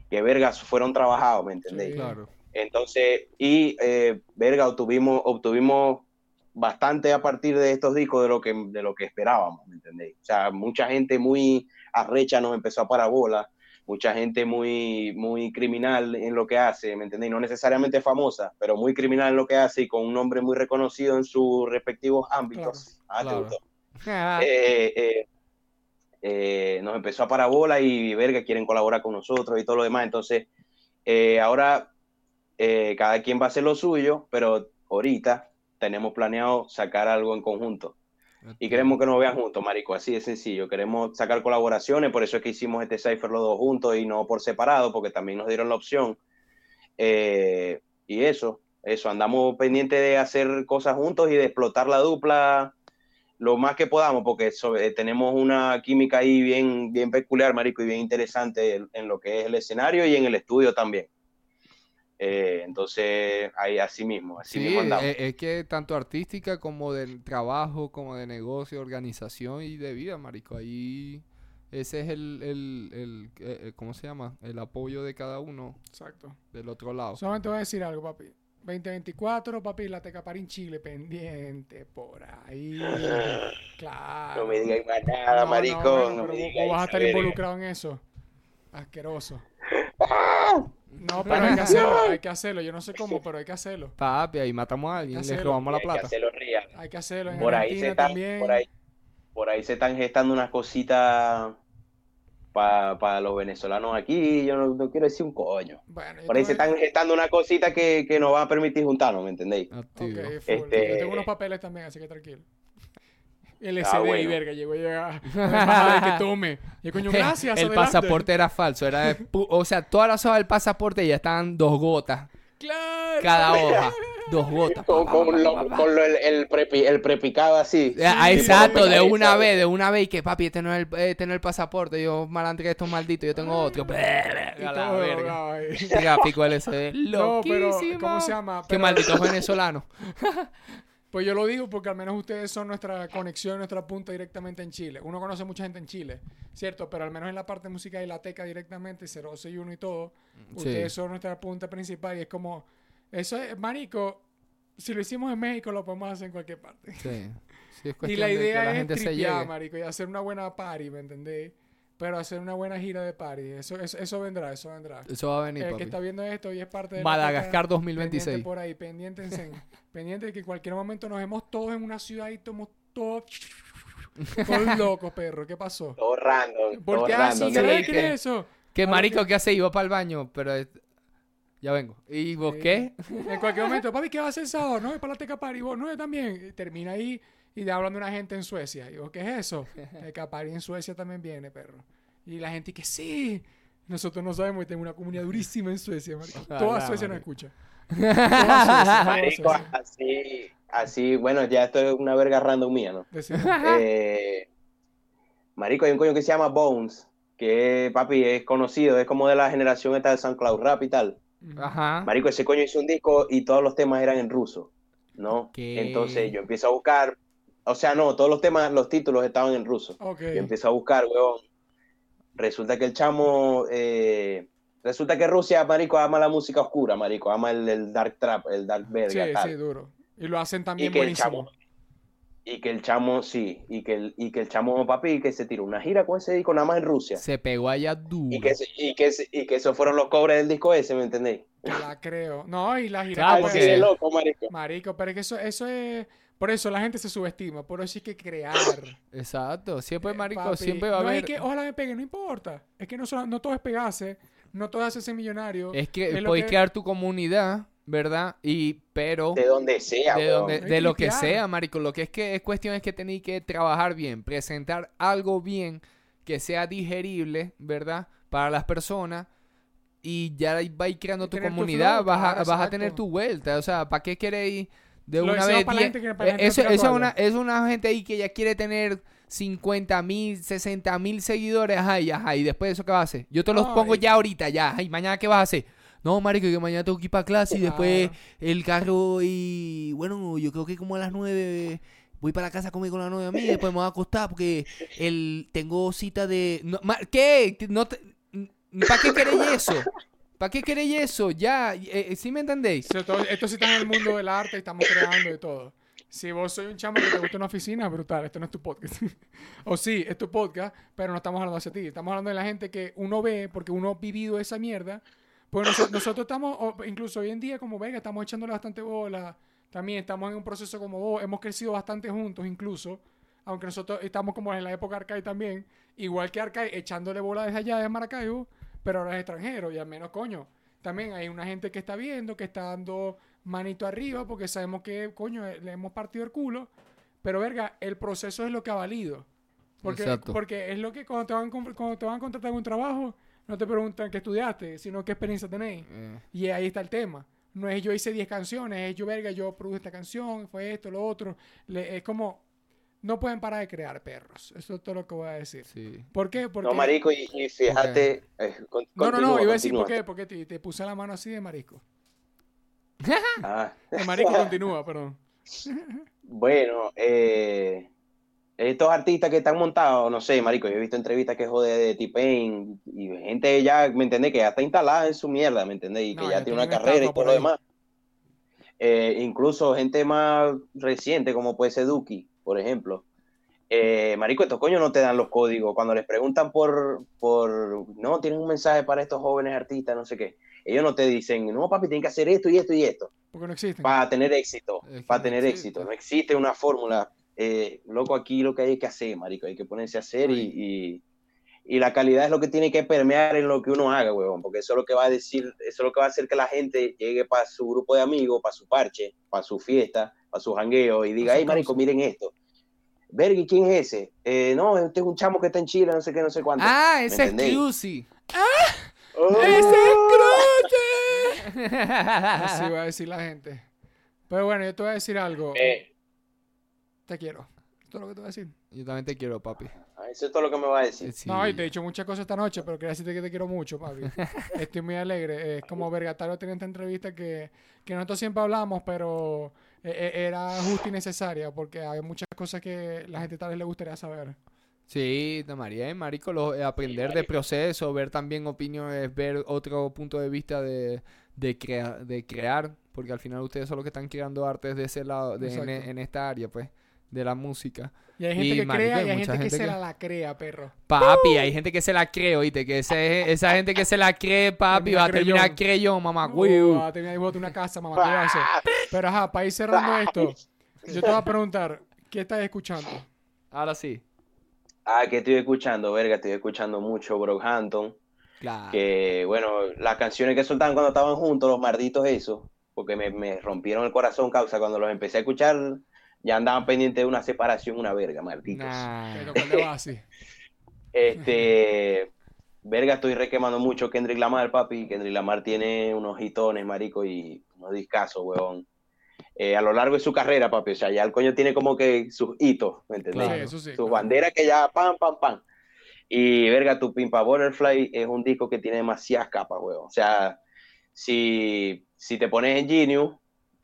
que vergas fueron trabajados, ¿me entendéis? Sí. Claro. Entonces, y eh, verga, obtuvimos, obtuvimos bastante a partir de estos discos de lo que, de lo que esperábamos, ¿me entendéis? O sea, mucha gente muy arrecha nos empezó a parabola, mucha gente muy, muy criminal en lo que hace, ¿me entendéis? No necesariamente famosa, pero muy criminal en lo que hace y con un nombre muy reconocido en sus respectivos ámbitos. Ah, ¿te Claro. gustó? Ah, eh, eh, eh, nos empezó a parabola y verga, quieren colaborar con nosotros y todo lo demás. Entonces, eh, ahora eh, cada quien va a hacer lo suyo, pero ahorita tenemos planeado sacar algo en conjunto. Y queremos que nos vean juntos, marico, así de sencillo. Queremos sacar colaboraciones, por eso es que hicimos este Cypher los dos juntos y no por separado, porque también nos dieron la opción. Eh, y eso, eso, andamos pendientes de hacer cosas juntos y de explotar la dupla lo más que podamos, porque sobre- tenemos una química ahí bien, bien peculiar, marico, y bien interesante en lo que es el escenario y en el estudio también. Eh, entonces, ahí así mismo, así Sí, mismo andamos. es, es que tanto artística como del trabajo, como de negocio, organización y de vida, marico. Ahí ese es el, el, el, eh, eh, ¿cómo se llama? El apoyo de cada uno Exacto. del otro lado. Solamente voy a decir algo, papi. 2024, papi, la Tecaparín Chile pendiente por ahí. Claro. no me digáis más nada, No, marico. no, me vos- vos vas a estar involucrado en eso. Asqueroso. No, pero hay que hacerlo, hay que hacerlo. Yo no sé cómo, pero hay que hacerlo. Papi, ahí matamos a alguien, le robamos la Hay que plata. hacerlo real. Hay que hacerlo en por ahí se Argentina están, también. por ahí, por ahí se están gestando unas cositas para los venezolanos aquí. Yo no, no quiero decir un coño. Bueno, Por ahí se están gestando una cosita que, que nos va a permitir juntarnos, ¿me entendéis? Ok, Activo. full. Este- Yo tengo unos papeles también, así que tranquilo. El Ah, SD y bueno. verga, llegó ya. De que tome. Y coño, gracias. el adelante. pasaporte era falso, era de o sea, todas las hojas del pasaporte ya estaban dos gotas Claro. cada hoja, dos gotas. Con, lo- con el, el, prepi- el prepicado así. Ah, tipo exacto, de una vez, de una vez, y que papi, este no es el, este no es el pasaporte, yo malandré estos malditos, yo tengo otro. Y A la verga. Tráfico LSD. No, pero. ¿cómo se llama? Qué Pero- malditos venezolanos. Pues yo lo digo porque al menos ustedes son nuestra conexión, nuestra punta directamente en Chile. Uno conoce mucha gente en Chile, ¿cierto? Pero al menos en la parte musical y la teca directamente, 061 y todo, Sí. ustedes son nuestra punta principal y es como, eso es, marico, si lo hicimos en México lo podemos hacer en cualquier parte. Sí. Sí, es Y la de que idea la es gente se tripear, llegue. marico, y hacer una buena party, ¿me entendés? Pero hacer una buena gira de party, eso, eso, eso vendrá, eso vendrá. Eso va a venir, El papi. que está viendo esto y es parte de la Madagascar teca, 2026. Pendiente por ahí, pendientes pendiente de que en cualquier momento nos vemos todos en una ciudad y estamos todos todos locos, perro. ¿Qué pasó? Todo random. ¿Por todo qué random. así? ¿Qué que- eso? ¿Qué Ahora marico que- que hace? Iba para el baño, pero es- ya vengo. ¿Y vos Sí. qué? En cualquier momento, papi, ¿qué va a hacer el sábado? No, es para la Teca Party. Vos, no, yo también. Termina ahí y de hablando una gente en Suecia. Y vos, ¿qué es eso? Teca Party en Suecia también viene, perro. Y la gente que sí. Nosotros no sabemos y tenemos una comunidad durísima en Suecia, marico. A Toda Suecia nos escucha. Marico, así, así, bueno, ya esto es una verga random mía, ¿no? Decimos, Eh, marico, hay un coño que se llama Bones, que papi es conocido, es como de la generación esta de SoundCloud Rap y tal. Ajá. Marico, ese coño hizo un disco y todos los temas eran en ruso, ¿no? ¿Qué? Entonces yo empiezo a buscar, o sea, no, todos los temas, los títulos estaban en ruso. Ok. Yo empiezo a buscar, weón. Resulta que el chamo, eh, resulta que Rusia, marico, ama la música oscura, marico, ama el, el dark trap, el dark verga, Sí, tal. sí, duro. Y lo hacen y también que el buenísimo. chamo, Y que el chamo, sí, y que el, y que el chamo papi que se tiró una gira con ese disco nada más en Rusia. Se pegó allá duro. Y que, y, que, y que esos fueron los cobres del disco ese, ¿me entendéis? Te la creo. No, y la gira Claro, que Porque loco, marico. Marico, pero es que eso, eso es... Por eso la gente se subestima, por eso hay que crear. Exacto. Siempre, marico, Papi, siempre va a no haber... es que ojalá me pegue, no importa. Es que no, solo- no todo es pegarse, no todo es hacerse millonario. Es que Es que- crear tu comunidad, ¿verdad? Y, pero... De donde sea, De, donde- de lo que sea, marico. Lo que es que es cuestión es que tenéis que trabajar bien, presentar algo bien que sea digerible, ¿verdad? Para las personas y ya vais creando Y tu comunidad, vas, a, vas a tener tu vuelta. O sea, ¿para qué queréis de Lo una vez para la 10? gente que- para la gente Eso, es, una, es una gente ahí que ya quiere tener 50 mil, 60 mil seguidores, ajá, y ajá, y después de eso, ¿qué vas a hacer? Yo te los pongo ya ahorita, ya, y mañana, ¿qué vas a hacer? No, marico, que mañana tengo que ir para clase y después el carro y bueno, yo creo que como a las 9 voy para la casa a comer con la novia mía y después me voy a acostar porque el tengo cita de no, ¿Qué? No te- ¿Para qué queréis eso? ¿Para qué queréis eso? Ya, eh, eh, ¿sí me entendéis? Esto sí está en el mundo del arte y estamos creando y todo. Si vos soy un chamo que te gusta una oficina, brutal, esto no es tu podcast. o sí, es tu podcast, pero no estamos hablando hacia ti. Estamos hablando de la gente que uno ve porque uno ha vivido esa mierda. Pues noso- nosotros estamos, incluso hoy en día como Vega, estamos echándole bastante bola. También estamos en un proceso como vos, hemos crecido bastante juntos incluso. Aunque nosotros estamos como en la época Arcade también. Igual que Arcade, echándole bola desde allá de Maracaibo, pero ahora es extranjero y al menos coño. También hay una gente que está viendo, que está dando manito arriba, porque sabemos que, coño, eh, le hemos partido el culo. Pero, verga, el proceso es lo que ha valido. Porque, Exacto. porque es lo que cuando te, van, cuando te van a contratar un trabajo, no te preguntan qué estudiaste, sino qué experiencia tenéis. Eh, Y ahí está el tema. No es yo hice 10 canciones, es yo, verga, yo produje esta canción, fue esto, lo otro. Le- es como, no pueden parar de crear perros. Eso es todo lo que voy a decir. sí. ¿Por qué? Porque... No, marico, y, y fíjate. eh, con- No, no, no, iba a decir por qué, porque te, te puse la mano así de marisco. Ah, De marisco continúa, perdón. bueno, eh, estos artistas que están montados, no sé, marico, yo he visto entrevistas que jode de T-Pain y gente ya, ¿me entendés? Que ya está instalada en su mierda, ¿me entendés? Y que No, ya ya tiene una carrera y todo por lo demás. Eh, incluso gente más reciente, como puede ser Duki, por ejemplo. Eh, marico, estos coños no te dan los códigos. Cuando les preguntan por, por, no, tienen un mensaje para estos jóvenes artistas, no sé qué. Ellos no te dicen, no, papi, tienen que hacer esto y esto y esto Porque no existen. para tener éxito, Es que para no tener existe. éxito. No existe una fórmula. Eh, loco, aquí lo que hay que hacer, marico, hay que ponerse a hacer y, y, y la calidad es lo que tiene que permear en lo que uno haga, huevón, porque eso es lo que va a decir, eso es lo que va a hacer que la gente llegue para su grupo de amigos, para su parche, para su fiesta, para su jangueo y diga, hey, marico, miren esto. Vergui, ¿quién es ese? Eh, no, este es un chamo que está en Chile, no sé qué, no sé cuánto. Ah, ¿Me ese es entendéis? Cruci. Oh. Así va a decir la gente. Pero bueno, yo te voy a decir algo. Eh, Te quiero. Esto es lo que te voy a decir. Yo también te quiero, papi. eso es todo lo que me va a decir. Sí. No, y te he dicho muchas cosas esta noche, pero quería decirte que te quiero mucho, papi. Estoy muy alegre. Es como Vergatario tenía esta entrevista que, que nosotros siempre hablamos, pero era justa y necesaria porque hay muchas cosas que la gente tal vez le gustaría saber. Sí, de María, eh, marico, lo- eh, aprender de proceso, ver también opiniones, ver otro punto de vista de, de, crea- de crear, porque al final ustedes son los que están creando arte de ese lado, de, en, en esta área, pues, de la música. Y hay gente Y, que marico, crea y hay gente que se que- la, la crea, perro. Papi, hay gente que se la cree, oíste, que ese- esa gente que se la cree, papi, va a terminar creyón. mamá, Uh, va a terminar de una casa, mamá, ¿qué va a hacer? Pero ajá, para ir cerrando esto, yo te voy a preguntar, ¿qué estás escuchando? Ahora sí. Ah, que estoy escuchando, verga, estoy escuchando mucho Brockhampton. Claro. que bueno, las canciones que soltaban cuando estaban juntos, los malditos esos, porque me, me rompieron el corazón causa cuando los empecé a escuchar, ya andaban pendientes de una separación, una verga, malditos. Nah. Pero ¿cuál le va así? Este, verga, estoy requemando mucho Kendrick Lamar, papi, Kendrick Lamar tiene unos hitones, marico, y unos discazos, weón. Eh, a lo largo de su carrera, papi, o sea, ya el coño tiene como que sus hitos, ¿me entendés? Claro. Sí, eso sí. sus claro. banderas que ya pam, pam, pam. Y verga, tu Pimpa Butterfly es un disco que tiene demasiadas capas, weón. O sea, si, si te pones en Genius,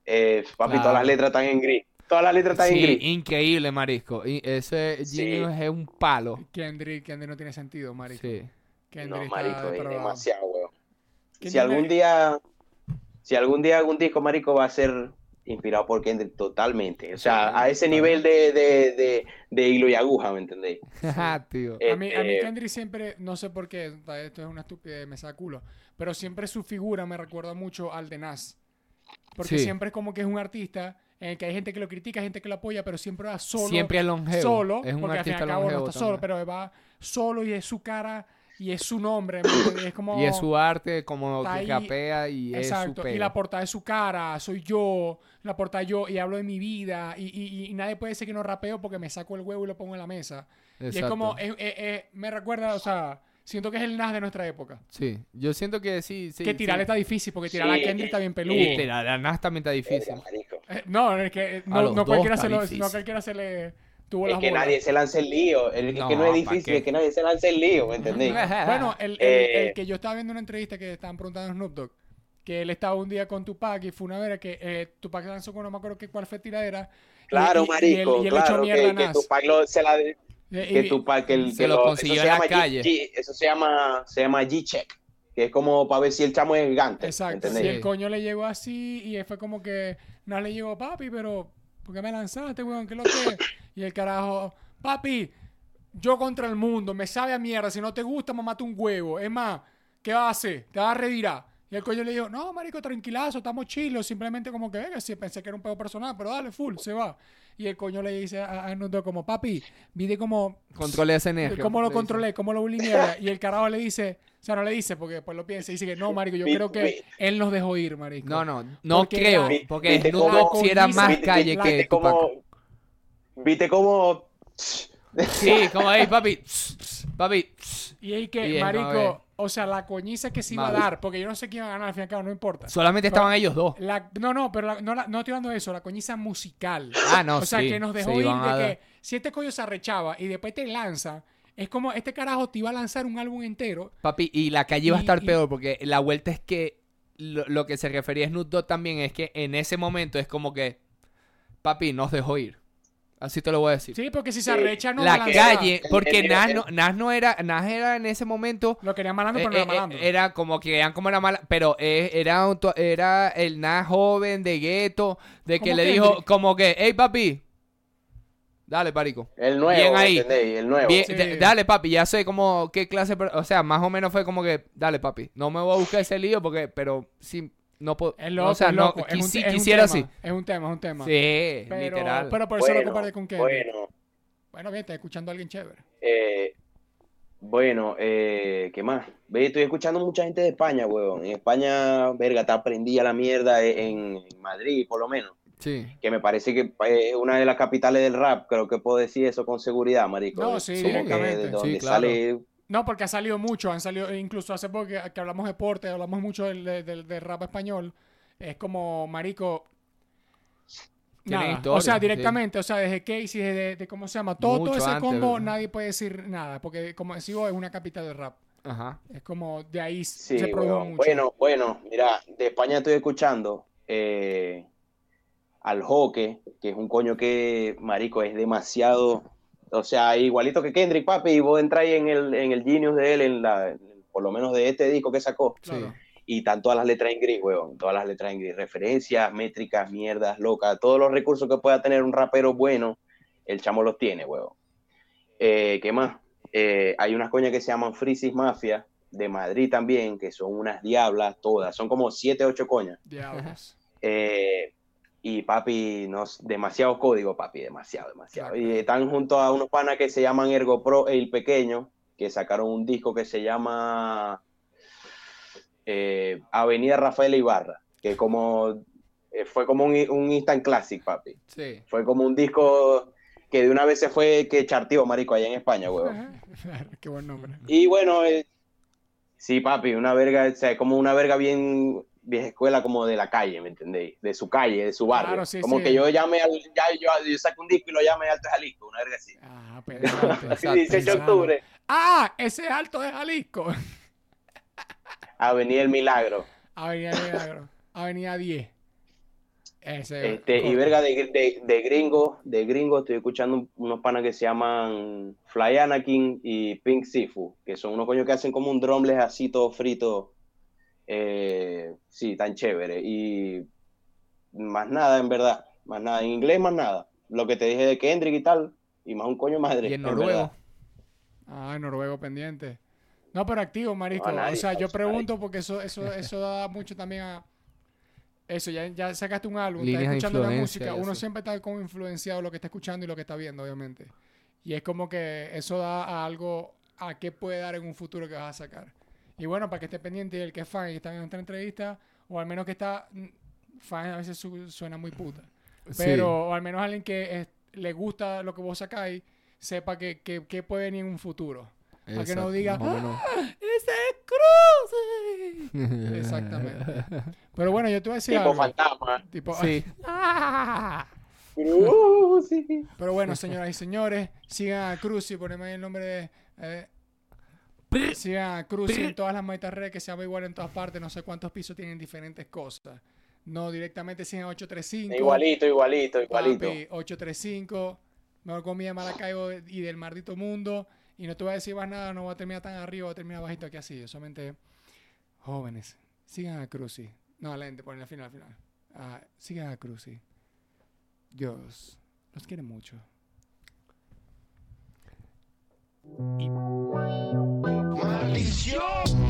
eh, papi, Claro. todas las letras están en gris. Todas las letras están en Sí, gris. increíble, marisco. Y ese Sí. Genius es un palo. Kendrick, Kendrick no tiene sentido, marico. Sí. Kendrick No, está marico, es demasiado, weón. Si algún día, si algún día algún disco, marico, va a ser inspirado por Kendrick totalmente. O sea, a ese nivel de, de, de, de hilo y aguja, ¿me entendéis? Tío. A mí, a mí Este, Kendrick siempre, no sé por qué, esto es una estupidez, me saca culo, pero siempre su figura me recuerda mucho al de Nas. Porque Sí. siempre es como que es un artista en el que hay gente que lo critica, gente que lo apoya, pero siempre va solo. Siempre es longevo. Solo, es un porque al fin y artista al cabo no longevo está solo, también. pero va solo y es su cara y es su nombre. Es como... Y es su arte, como que rapea y es su Exacto, y la portada es su cara, soy yo, la portada yo y hablo de mi vida y, y- y nadie puede decir que no rapeo porque me saco el huevo y lo pongo en la mesa. Y es Exacto. como, me recuerda, o sea, siento que es el Nas de nuestra época. Sí, yo siento que sí, sí. que tirarle sí. está difícil porque tirar a Sí, Kendrick está bien peludo. eh, Tirar a Nas también está difícil. Marico. Eh, no, es que eh, A no, cualquiera se lo, no cualquiera se le tuvo Es las que bolas. nadie se lance el lío. Es No, que no es ¿pa' difícil, es que nadie se lance el lío, ¿me entendéis? Bueno, el, el- Eh, el que yo estaba viendo una entrevista que estaban preguntando a Snoop Dogg, que él estaba un día con Tupac y fue una vera que eh, Tupac lanzó con no me acuerdo qué cuál fue tiradera. y- Claro, y- y marico, él- y él echó claro, mierda a que, que. Tupac lo, se la, Eh, que y- Tupac, que el, Se que lo eso consiguió en la llama calle. G- eso se llama, se llama G-Check, que es como para ver si el chamo es gigante, Exacto. Y el coño le llegó así y fue como que Nas le llegó, papi, pero ¿por qué me lanzaste, weón? ¿Qué es lo que? Y el carajo, papi, yo contra el mundo, me sabe a mierda, si no te gusta, me mata un huevo. Es más, ¿qué vas a hacer? Te vas a revirar. Y el coño le dijo, no, marico, tranquilazo, estamos chilos, simplemente como que, venga, sí, pensé que era un pedo personal, pero dale, full, se va. Y el coño le dice a, a Dogg como, papi, viste como Controle ese nervio. ¿Cómo lo dice. controlé? ¿Cómo lo mierda? Y el carajo le dice, o sea, no le dice porque después lo piensa y dice que no, marico, yo creo que él nos dejó ir, marico. No, no, no Porque creo. la- Porque ¿Viste Snoop cómo- Dogg sí era más ¿Viste- calle que ¿Viste Tupac. cómo, viste cómo Sí, como ahí, papi. papi. Y ahí que, marico, o sea, la coñiza que se iba a dar, porque yo no sé quién iba a ganar, al fin y al cabo, no importa. Solamente estaban ellos dos. La- no, no, pero la- no, la- no estoy hablando de eso, la coñiza musical. Ah, no, o sea, sí, que nos dejó ir de que si este coño se arrechaba y después te lanza, es como este carajo te iba a lanzar un álbum entero. Papi, y la calle iba a estar y- peor porque la vuelta es que lo, lo que se refería a Snoop Dogg también es que en ese momento es como que, papi, nos dejó ir. Así te lo voy a decir. Sí, porque si se arrecha no la calle, porque Nas no, Nas no era, Nas era en ese momento Lo querían malando, eh, pero no era eh, malando. eh, era como que eran como era mala, pero era, un era el Nas joven de gueto, de que le dijo como que, hey papi, dale parico. el nuevo, Bien ahí. ¿entendéis? El nuevo. Bien, Sí. d- dale, papi, ya sé como qué clase, o sea, más o menos fue como que, dale, papi, no me voy a buscar ese lío porque, pero sí, no puedo, o sea, es no, es un, quisiera tema, así. Es un tema, es un tema. Sí, pero, literal. pero por eso lo Bueno, comparé con Kendrick. Bueno, bueno, bien, estás escuchando a alguien chévere. eh, bueno, eh, ¿qué más? Ve, estoy escuchando mucha gente de España, huevón. En España, verga, está prendida la mierda en, en Madrid, por lo menos. Sí. Que me parece que es una de las capitales del rap. Creo que puedo decir eso con seguridad, marico. No, sí, Como que de donde Sí, claro. sale No, porque ha salido mucho, han salido, incluso hace poco que, que hablamos de deporte, hablamos mucho del, del- rap español. Es como, marico. Nada. historia, o sea, sí. directamente, o sea, desde Casey, desde de, cómo se llama, todo, ese antes, combo, ¿verdad? nadie puede decir nada, porque como decimos, es una capital del rap. Ajá. Es como de ahí Sí, se produjo mucho. Bueno, bueno, mira, de España estoy escuchando eh, al Joque, que es un coño que, marico, es demasiado, o sea, igualito que Kendrick, papi, y vos entráis en el, en el genius de él, en la, por lo menos de este disco que sacó, y están todas las letras en gris, weón, todas las letras en gris, referencias, métricas, mierdas, locas, todos los recursos que pueda tener un rapero bueno, el chamo los tiene, weón. Eh, ¿Qué más? Eh, hay unas coñas que se llaman Frisis Mafia, de Madrid también, que son unas diablas todas, son como siete, ocho coñas. Diablos. Eh, y papi, no, demasiados códigos, papi, demasiado, demasiado. Claro. Y están junto a unos panas que se llaman Ergo Pro El Pequeño, que sacaron un disco que se llama eh, Avenida Rafael Ibarra, que como eh, fue como un, un instant classic, papi. Sí. Fue como un disco que de una vez se fue que charteó, marico, allá en España, weón. Qué buen nombre. Y bueno, eh, sí, papi, una verga, o sea, como una verga bien vieja escuela como de la calle, ¿me entendéis? De su calle, de su barrio. Claro, sí, como sí. que yo llame al, ya, yo, yo saco un disco y lo llame Alto Jalisco, una verga así. Ah. Exacto, 18 de octubre, Ah, ese alto de Jalisco. Avenida El Milagro. Avenida Milagro. Avenida 10. Ese. Este, y verga de, de, de gringo, de gringo estoy escuchando un- unos panas que se llaman Fly Anakin y Pink Sifu, que son unos coños que hacen como un drumless así todo frito. Eh, sí, tan chévere. Y más nada, en verdad. Más nada. En inglés, más nada. Lo que te dije de Kendrick y tal. Y más un coño madre. Y en noruego. Ah, en noruego pendiente. No, pero activo, marisco. No, nadie, o sea, yo pregunto porque eso, eso, eso da mucho también a. Eso, ya, ya sacaste un álbum, Líneas estás escuchando la música, uno eso. siempre está como influenciado lo que está escuchando y lo que está viendo, obviamente. Y es como que eso da a algo a qué puede dar en un futuro que vas a sacar. Y bueno, para que esté pendiente el que es fan y que está en esta entrevista, o al menos que está mm, fan a veces su- suena muy puta. Pero, o al menos alguien que es- le gusta lo que vos sacáis, sepa que, que, que puede venir en un futuro. Para que no diga, más o menos. ¡Ese es Cruzy! Exactamente. Pero bueno, yo te voy a decir Tipo algo. fantasma. Tipo, Sí. ¡Ah! Pero bueno, señoras y señores, sigan a Cruzy, poneme ahí el nombre de... eh, sigan a Cruzy en todas las malditas redes que se llama igual en todas partes. No sé cuántos pisos tienen diferentes cosas. No, directamente sigan a 835. Igualito, igualito, igualito. Papi, 835. Mejor comida de Maracaibo y del maldito mundo. Y no te voy a decir más nada, no voy a terminar tan arriba, voy a terminar bajito aquí así. Yo solamente jóvenes, sigan a Cruzy. No, la gente, ponen al final, al final. Ah, sigan a Cruzy. Dios los quiere mucho. Y- is yours.